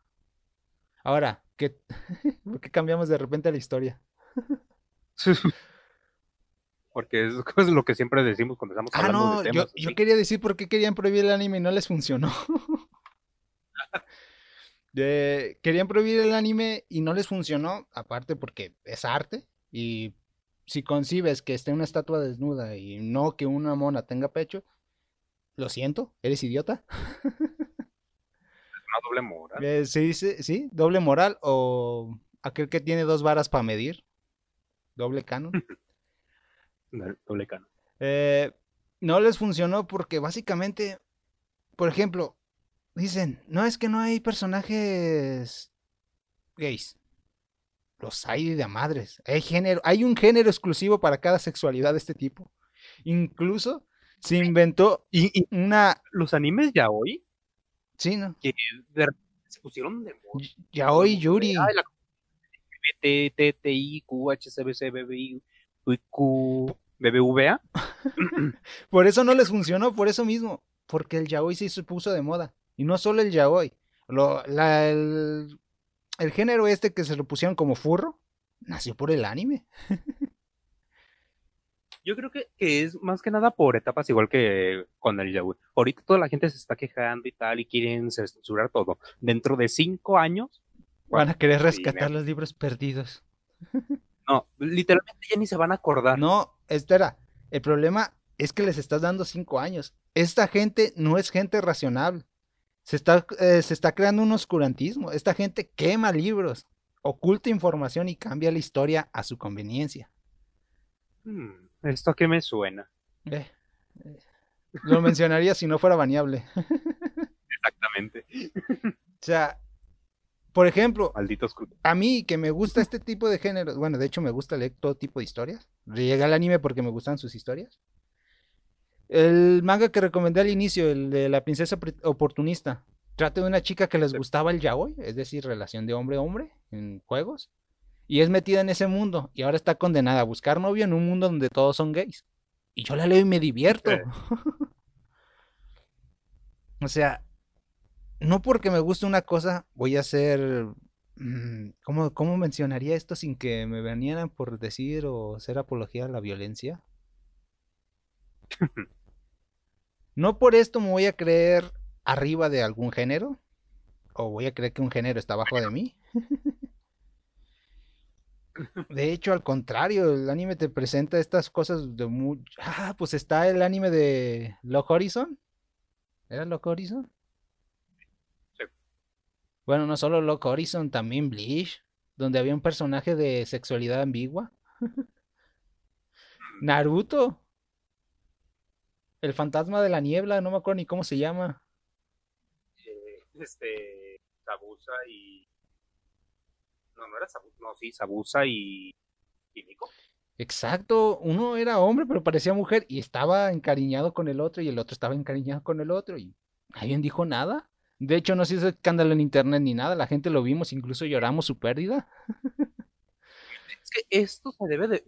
Ahora, ¿qué, ¿por qué cambiamos de repente la historia? Porque es, es lo que siempre decimos cuando estamos Ah, hablando no, de yo, temas. yo así. quería decir por qué querían prohibir el anime y no les funcionó. De- querían prohibir el anime y no les funcionó, aparte porque es arte y si concibes que esté una estatua desnuda y no que una mona tenga pecho, lo siento, eres idiota. Una doble moral. Eh, se dice, sí, doble moral o aquel que tiene dos varas para medir, doble canon. Doble- eh. Eh, no les funcionó porque básicamente, por ejemplo, dicen, no es que no hay personajes gays. Los hay de madres. Hay género, hay un género exclusivo para cada sexualidad de este tipo. Incluso se inventó Y, y una. los animes ya hoy Sí, ¿no? que de se pusieron de moda. Y- Yaoi Yuri. T, T, T, I, Q, H, C, B, C, B, B, I, Q, B, B, V, A. Por eso no les funcionó, por eso mismo. Porque el yaoi sí se puso de moda. Y no solo el yaoi. Lo, la- el, el género este que se lo pusieron como furro, nació por el anime. Yo creo que, que es más que nada por etapas, igual que con el Yahoo. Ahorita toda la gente se está quejando y tal, y quieren censurar todo. Dentro de cinco años, Van a querer rescatar los libros perdidos. no, literalmente ya ni se van a acordar. No, espera. El problema es que les estás dando cinco años. Esta gente no es gente racional. Se está, eh, se está creando un oscurantismo. Esta gente quema libros, oculta información y cambia la historia a su conveniencia. Hmm, ¿Esto qué me suena? Eh, eh, lo mencionaría si no fuera baneable. Exactamente. O sea, por ejemplo, Malditos a mí que me gusta este tipo de géneros, bueno, de hecho me gusta leer todo tipo de historias. Llegué al anime porque me gustan sus historias. El manga que recomendé al inicio, el de la princesa Pri- oportunista, trata de una chica que les gustaba el yaoi, es decir, relación de hombre a hombre en juegos, y es metida en ese mundo y ahora está condenada a buscar novio en un mundo donde todos son gays. Y yo la leo y me divierto. Eh. o sea, no porque me guste una cosa voy a ser mm, ¿Cómo, ¿Cómo mencionaría esto sin que me venieran por decir o ser apología a la violencia? No por esto me voy a creer arriba de algún género. O voy a creer que un género está abajo de mí. De hecho, al contrario, el anime te presenta estas cosas de muy... Ah, pues está el anime de Lock Horizon. ¿Era Lock Horizon? Bueno, no solo Lock Horizon, también Bleach, donde había un personaje de sexualidad ambigua. Naruto. El fantasma de la niebla, no me acuerdo ni cómo se llama. Eh, este, Sabusa y... No, no era Sabusa, no, sí, Sabusa y... y Nico. Exacto, uno era hombre pero parecía mujer y estaba encariñado con el otro y el otro estaba encariñado con el otro y nadie dijo nada. De hecho no se hizo escándalo en internet ni nada, la gente lo vimos, incluso lloramos su pérdida. Es que esto se debe de...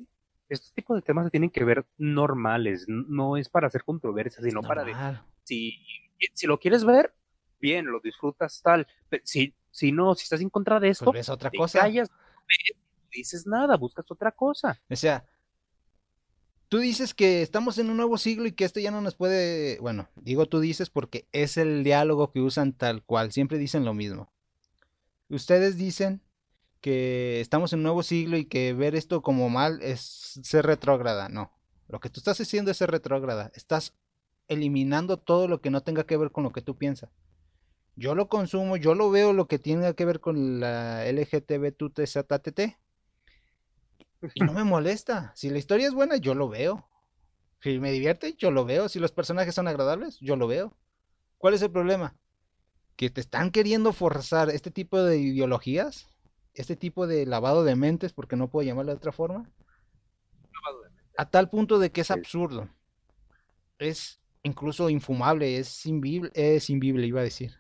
Estos tipos de temas se tienen que ver normales, no es para hacer controversias, sino para de, si, si lo quieres ver, bien, lo disfrutas tal, pero si, si no, si estás en contra de Pues esto, ves otra te cosa. callas, no dices nada, buscas otra cosa. O sea, tú dices que estamos en un nuevo siglo y que esto ya no nos puede, bueno, digo tú dices porque es el diálogo que usan tal cual, siempre dicen lo mismo. Ustedes dicen que estamos en un nuevo siglo y que ver esto como mal es ser retrógrada, no. Lo que tú estás haciendo es ser retrógrada, estás eliminando todo lo que no tenga que ver con lo que tú piensas. Yo lo consumo, yo lo veo lo que tiene que ver con la LGTB y no me molesta. Si la historia es buena, yo lo veo. Si me divierte, yo lo veo. Si los personajes son agradables, yo lo veo. ¿Cuál es el problema? Que te están queriendo forzar este tipo de ideologías, este tipo de lavado de mentes, porque no puedo llamarlo de otra forma, a tal punto de que es absurdo. Es incluso infumable, es invible, es invible, iba a decir.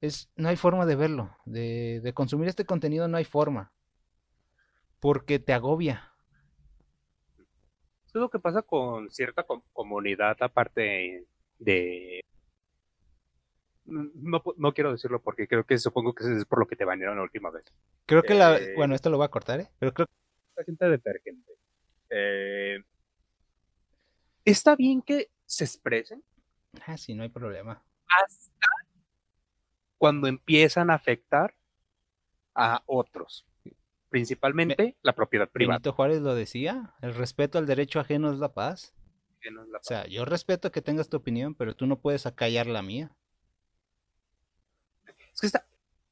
Es, no hay forma de verlo, de, de consumir este contenido no hay forma, porque te agobia. Eso es lo que pasa con cierta com- comunidad aparte de... No, no quiero decirlo porque creo que supongo que es por lo que te banearon la última vez. Creo que la, Eh, bueno, esto lo voy a cortar, ¿eh? Pero creo La gente detergente. Eh, está bien que se expresen ah, sí, no hay problema. hasta cuando empiezan a afectar a otros. Principalmente la propiedad privada. Benito Juárez lo decía, el respeto al derecho ajeno es la paz. es la O sea, yo respeto que tengas tu opinión, pero tú no puedes acallar la mía. Es que está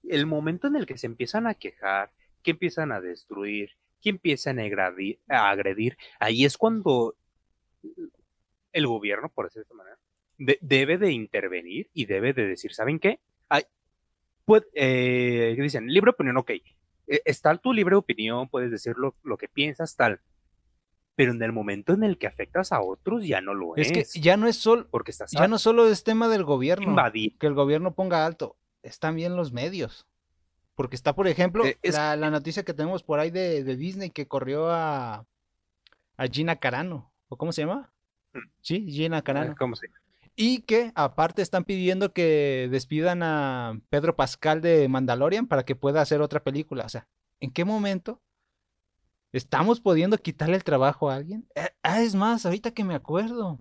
el momento en el que se empiezan a quejar, que empiezan a destruir, que empiezan a agredir, a agredir, ahí es cuando el gobierno, por decirlo de esta manera, debe de intervenir y debe de decir, ¿saben qué? Hay, eh, dicen, libre opinión, ok. E, está tu libre opinión, puedes decir lo, que piensas, tal. Pero en el momento en el que afectas a otros ya no lo es. Es que ya no es solo, porque estás ya no solo es tema del gobierno, que el gobierno ponga alto, es también los medios. Porque está, por ejemplo, eh, la, noticia que tenemos por ahí de, Disney que corrió a, a Gina Carano. ¿O cómo se llama? Mm. Sí, Gina Carano. ¿Cómo se llama? Y que aparte están pidiendo que despidan a Pedro Pascal de Mandalorian para que pueda hacer otra película. O sea, ¿en qué momento estamos pudiendo quitarle el trabajo a alguien? Eh, ah, es más, ahorita que me acuerdo.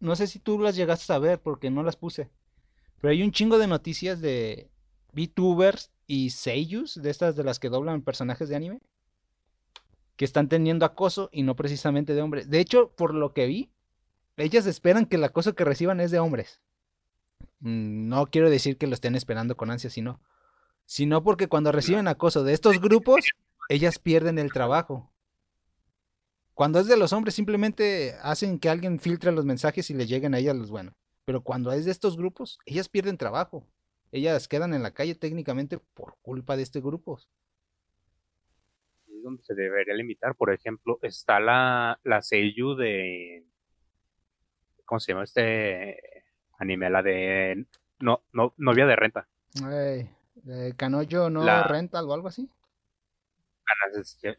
No sé si tú las llegaste a ver porque no las puse. Pero hay un chingo de noticias de VTubers y seiyus, de estas de las que doblan personajes de anime, que están teniendo acoso y no precisamente de hombres. De hecho, por lo que vi, ellas esperan que el acoso que reciban es de hombres. Mm, no quiero decir que lo estén esperando con ansia, sino, sino porque cuando reciben acoso de estos grupos, ellas pierden el trabajo. Cuando es de los hombres, simplemente hacen que alguien filtre los mensajes y le lleguen a ellas los buenos. Pero cuando es de estos grupos, ellas pierden trabajo. Ellas quedan en la calle técnicamente por culpa de este grupo. Es donde se debería limitar. Por ejemplo, está la, la de ¿cómo se llama este anime? La de no, no, novia de renta. Ay, de Canoyo no renta o algo así.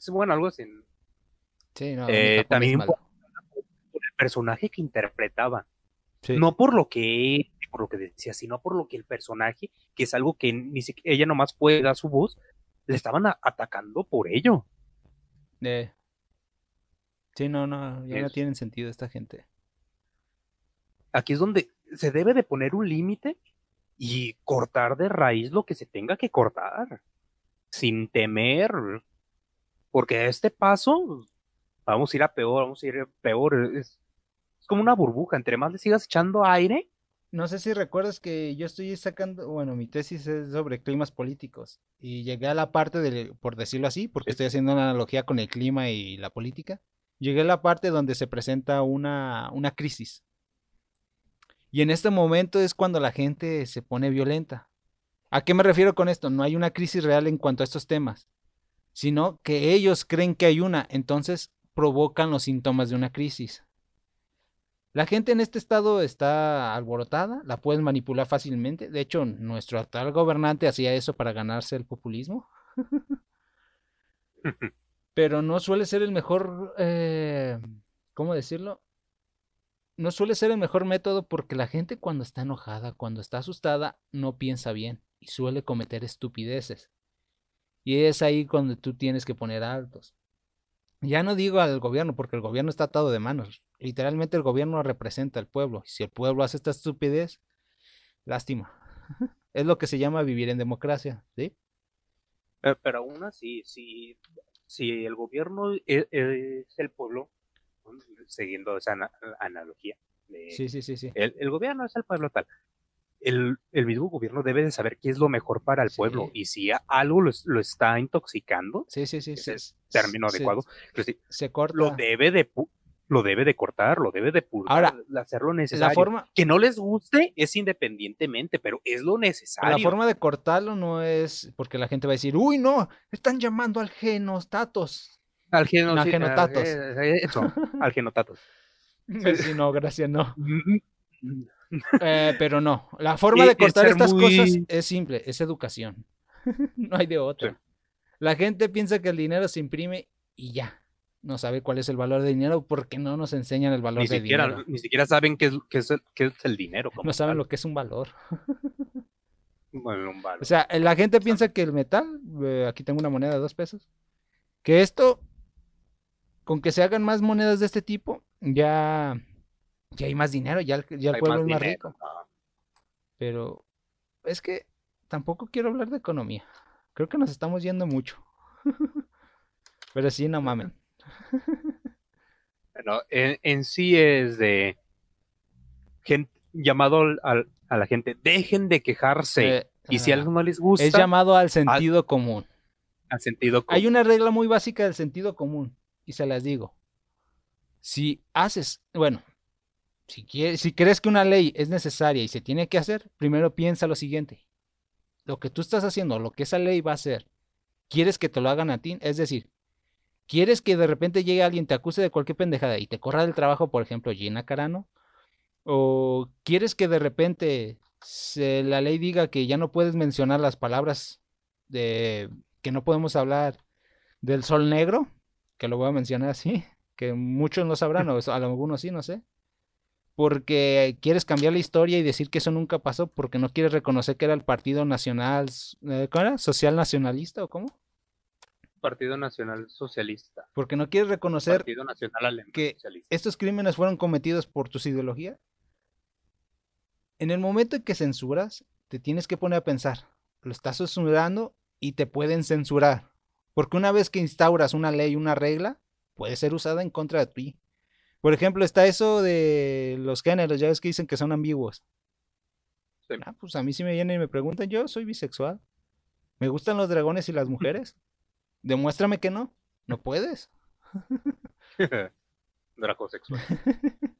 Bueno, algo así. Sí, no, eh, también por, el personaje que interpretaba. No por lo que por lo que decía, sino por lo que el personaje, que es algo que ni siquiera ella nomás puede dar su voz, le estaban atacando por ello. Eh. Sí, no, no, ya no tienen sentido esta gente. Aquí es donde se debe de poner un límite y cortar de raíz lo que se tenga que cortar, sin temer, porque a este paso vamos a ir a peor, vamos a ir a peor. Es, como una burbuja, entre más le sigas echando aire. No sé si recuerdas que yo estoy sacando, bueno, mi tesis es sobre climas políticos y llegué a la parte de, por decirlo así, porque estoy haciendo una analogía con el clima y la política, llegué a la parte donde se presenta una, una crisis y en este momento es cuando la gente se pone violenta. ¿A qué me refiero con esto? No hay una crisis real en cuanto a estos temas, sino que ellos creen que hay una, entonces provocan los síntomas de una crisis. La gente en este estado está alborotada, la pueden manipular fácilmente. De hecho, nuestro actual gobernante hacía eso para ganarse el populismo. Pero no suele ser el mejor, eh, ¿cómo decirlo? No suele ser el mejor método porque la gente cuando está enojada, cuando está asustada, no piensa bien y suele cometer estupideces. Y es ahí cuando tú tienes que poner altos. Ya no digo al gobierno porque el gobierno está atado de manos. Literalmente el gobierno representa al pueblo. Si el pueblo hace esta estupidez, lástima. es lo que se llama vivir en democracia, ¿sí? Pero, aún así, si, si el gobierno es el pueblo, siguiendo esa analogía. sí, sí, sí, sí. El, gobierno es el pueblo tal. El, mismo gobierno debe de saber qué es lo mejor para el pueblo y si algo lo, está intoxicando, sí, sí, sí, es término adecuado, pues se corta. lo debe de lo debe de cortar, lo debe de pulgar, Ahora, hacerlo necesario. La forma, que no les guste es independientemente, pero es lo necesario. La forma de cortarlo no es porque la gente va a decir, uy, no, están llamando al genostatos. Al genotatos. Eso, al genotatos. Sí, no, gracias, no. Eh, pero no, la forma de cortar estas cosas es simple, es educación. no hay de otra. La gente piensa que el dinero se imprime y ya. No sabe cuál es el valor del dinero porque no nos enseñan el valor del dinero. Ni siquiera saben qué es, el, dinero. No saben lo que es un valor. O sea, la gente piensa que el metal, eh, aquí tengo una moneda de dos pesos, que esto con que se hagan más monedas de este tipo, ya, ya hay más dinero, ya, ya el pueblo es más rico. Pero es que tampoco quiero hablar de economía. Creo que nos estamos yendo mucho. Pero sí, no mamen. Bueno, en, sí es de gente, llamado a la gente, dejen de quejarse. Eh, y si algo no les gusta. Es llamado al sentido común. Al sentido común. Hay una regla muy básica del sentido común y se las digo. Si haces, bueno, Si, quieres, si crees que una ley es necesaria y se tiene que hacer, primero piensa lo siguiente. Lo que tú estás haciendo, lo que esa ley va a hacer, ¿quieres que te lo hagan a ti? Es decir, ¿quieres que de repente llegue alguien, te acuse de cualquier pendejada y te corra del trabajo, por ejemplo, Gina Carano? ¿O quieres que de repente se, la ley diga que ya no puedes mencionar las palabras de que no podemos hablar del sol negro? Que lo voy a mencionar así, que muchos no sabrán, o algunos sí, no sé porque quieres cambiar la historia y decir que eso nunca pasó porque no quieres reconocer que era el Partido Nacional, eh, ¿cómo era? ¿Social Nacionalista o cómo? Partido Nacional Socialista. Porque no quieres reconocer Partido Nacional Alemán que Socialista. estos crímenes fueron cometidos por tus ideologías. En el momento en que censuras, te tienes que poner a pensar, lo estás censurando y te pueden censurar. Porque una vez que instauras una ley, una regla, puede ser usada en contra de ti. Por ejemplo, está eso de los géneros, ya ves que dicen que son ambiguos. Sí. Ah, pues a mí si me vienen y me preguntan, yo soy bisexual. ¿Me gustan los dragones y las mujeres? Demuéstrame que no. No puedes. Dracosexual. Eh,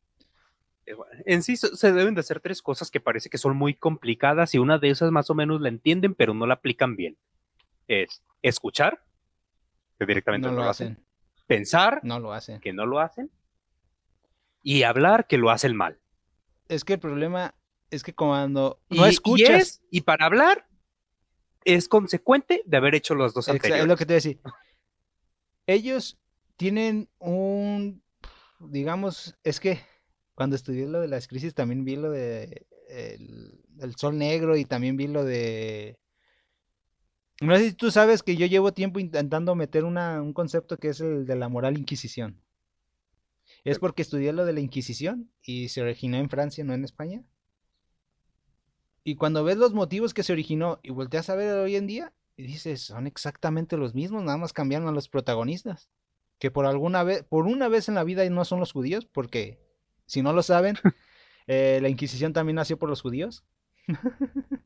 bueno, En sí se deben de hacer tres cosas que parece que son muy complicadas y una de esas más o menos la entienden pero no la aplican bien. Es escuchar, que directamente No no, lo hacen. hacen. Pensar, No lo hacen. que no lo hacen. Y hablar, que lo hacen mal. Es que el problema es que cuando Y, no y escuchas, es- y para hablar es consecuente de haber hecho los dos anteriores. es lo que te voy a decir. Ellos tienen un, digamos, es que cuando estudié lo de las crisis también vi lo de el, el sol negro y también vi lo de... No sé si tú sabes que yo llevo tiempo intentando meter una, un concepto que es el de la moral inquisición. Es porque estudié lo de la Inquisición y se originó en Francia, no en España. Y cuando ves los motivos que se originó y volteas a ver hoy en día, y dices, son exactamente los mismos, nada más cambiaron a los protagonistas. Que por alguna vez, por una vez en la vida no son los judíos, porque si no lo saben, eh, la Inquisición también nació por los judíos.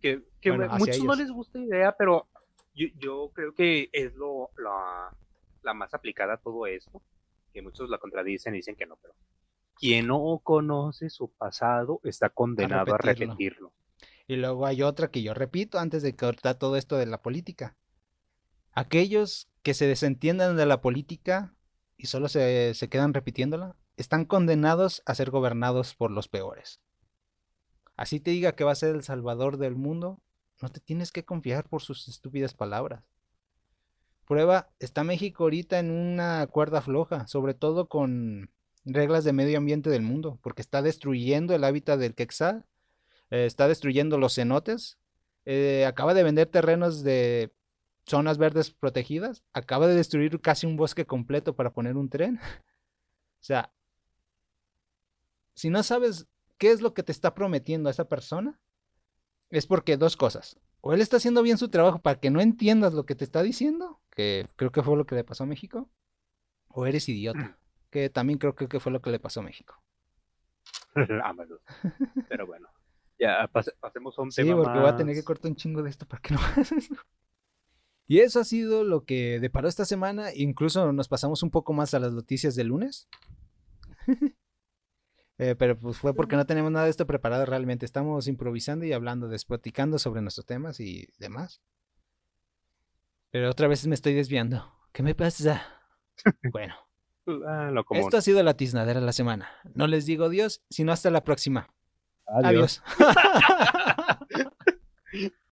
que, Bueno, muchos no les gusta la idea, pero yo, yo creo que es lo, la, la más aplicada a todo esto, que muchos la contradicen y dicen que no, pero quien no conoce su pasado está condenado a repetirlo. repetirlo. Y luego hay otra que yo repito antes de cortar todo esto de la política. Aquellos que se desentiendan de la política y solo se, se quedan repitiéndola, están condenados a ser gobernados por los peores. Así te diga que va a ser el salvador del mundo, no te tienes que confiar por sus estúpidas palabras. Prueba, está México ahorita en una cuerda floja, sobre todo con reglas de medio ambiente del mundo, porque está destruyendo el hábitat del quetzal eh, está destruyendo los cenotes, eh, acaba de vender terrenos de zonas verdes protegidas, acaba de destruir casi un bosque completo para poner un tren. O sea, si no sabes qué es lo que te está prometiendo a esa persona, es porque dos cosas. O él está haciendo bien su trabajo para que no entiendas lo que te está diciendo, que creo que fue lo que le pasó a México, o eres idiota, que también creo que fue lo que le pasó a México. Ámalos. Pero bueno, ya pas- pasemos a un Sí, tema porque voy a tener que cortar un chingo de esto para que no. Y eso ha sido lo que deparó esta semana. Incluso nos pasamos un poco más a las noticias del lunes. Eh, pero pues fue porque no tenemos nada de esto preparado realmente. Estamos improvisando y hablando, despoticando sobre nuestros temas y demás. Pero otra vez me estoy desviando. ¿Qué me pasa? Bueno, Ah, lo común. esto ha sido la tiznadera de la semana. No les digo adiós, sino hasta la próxima. Adiós.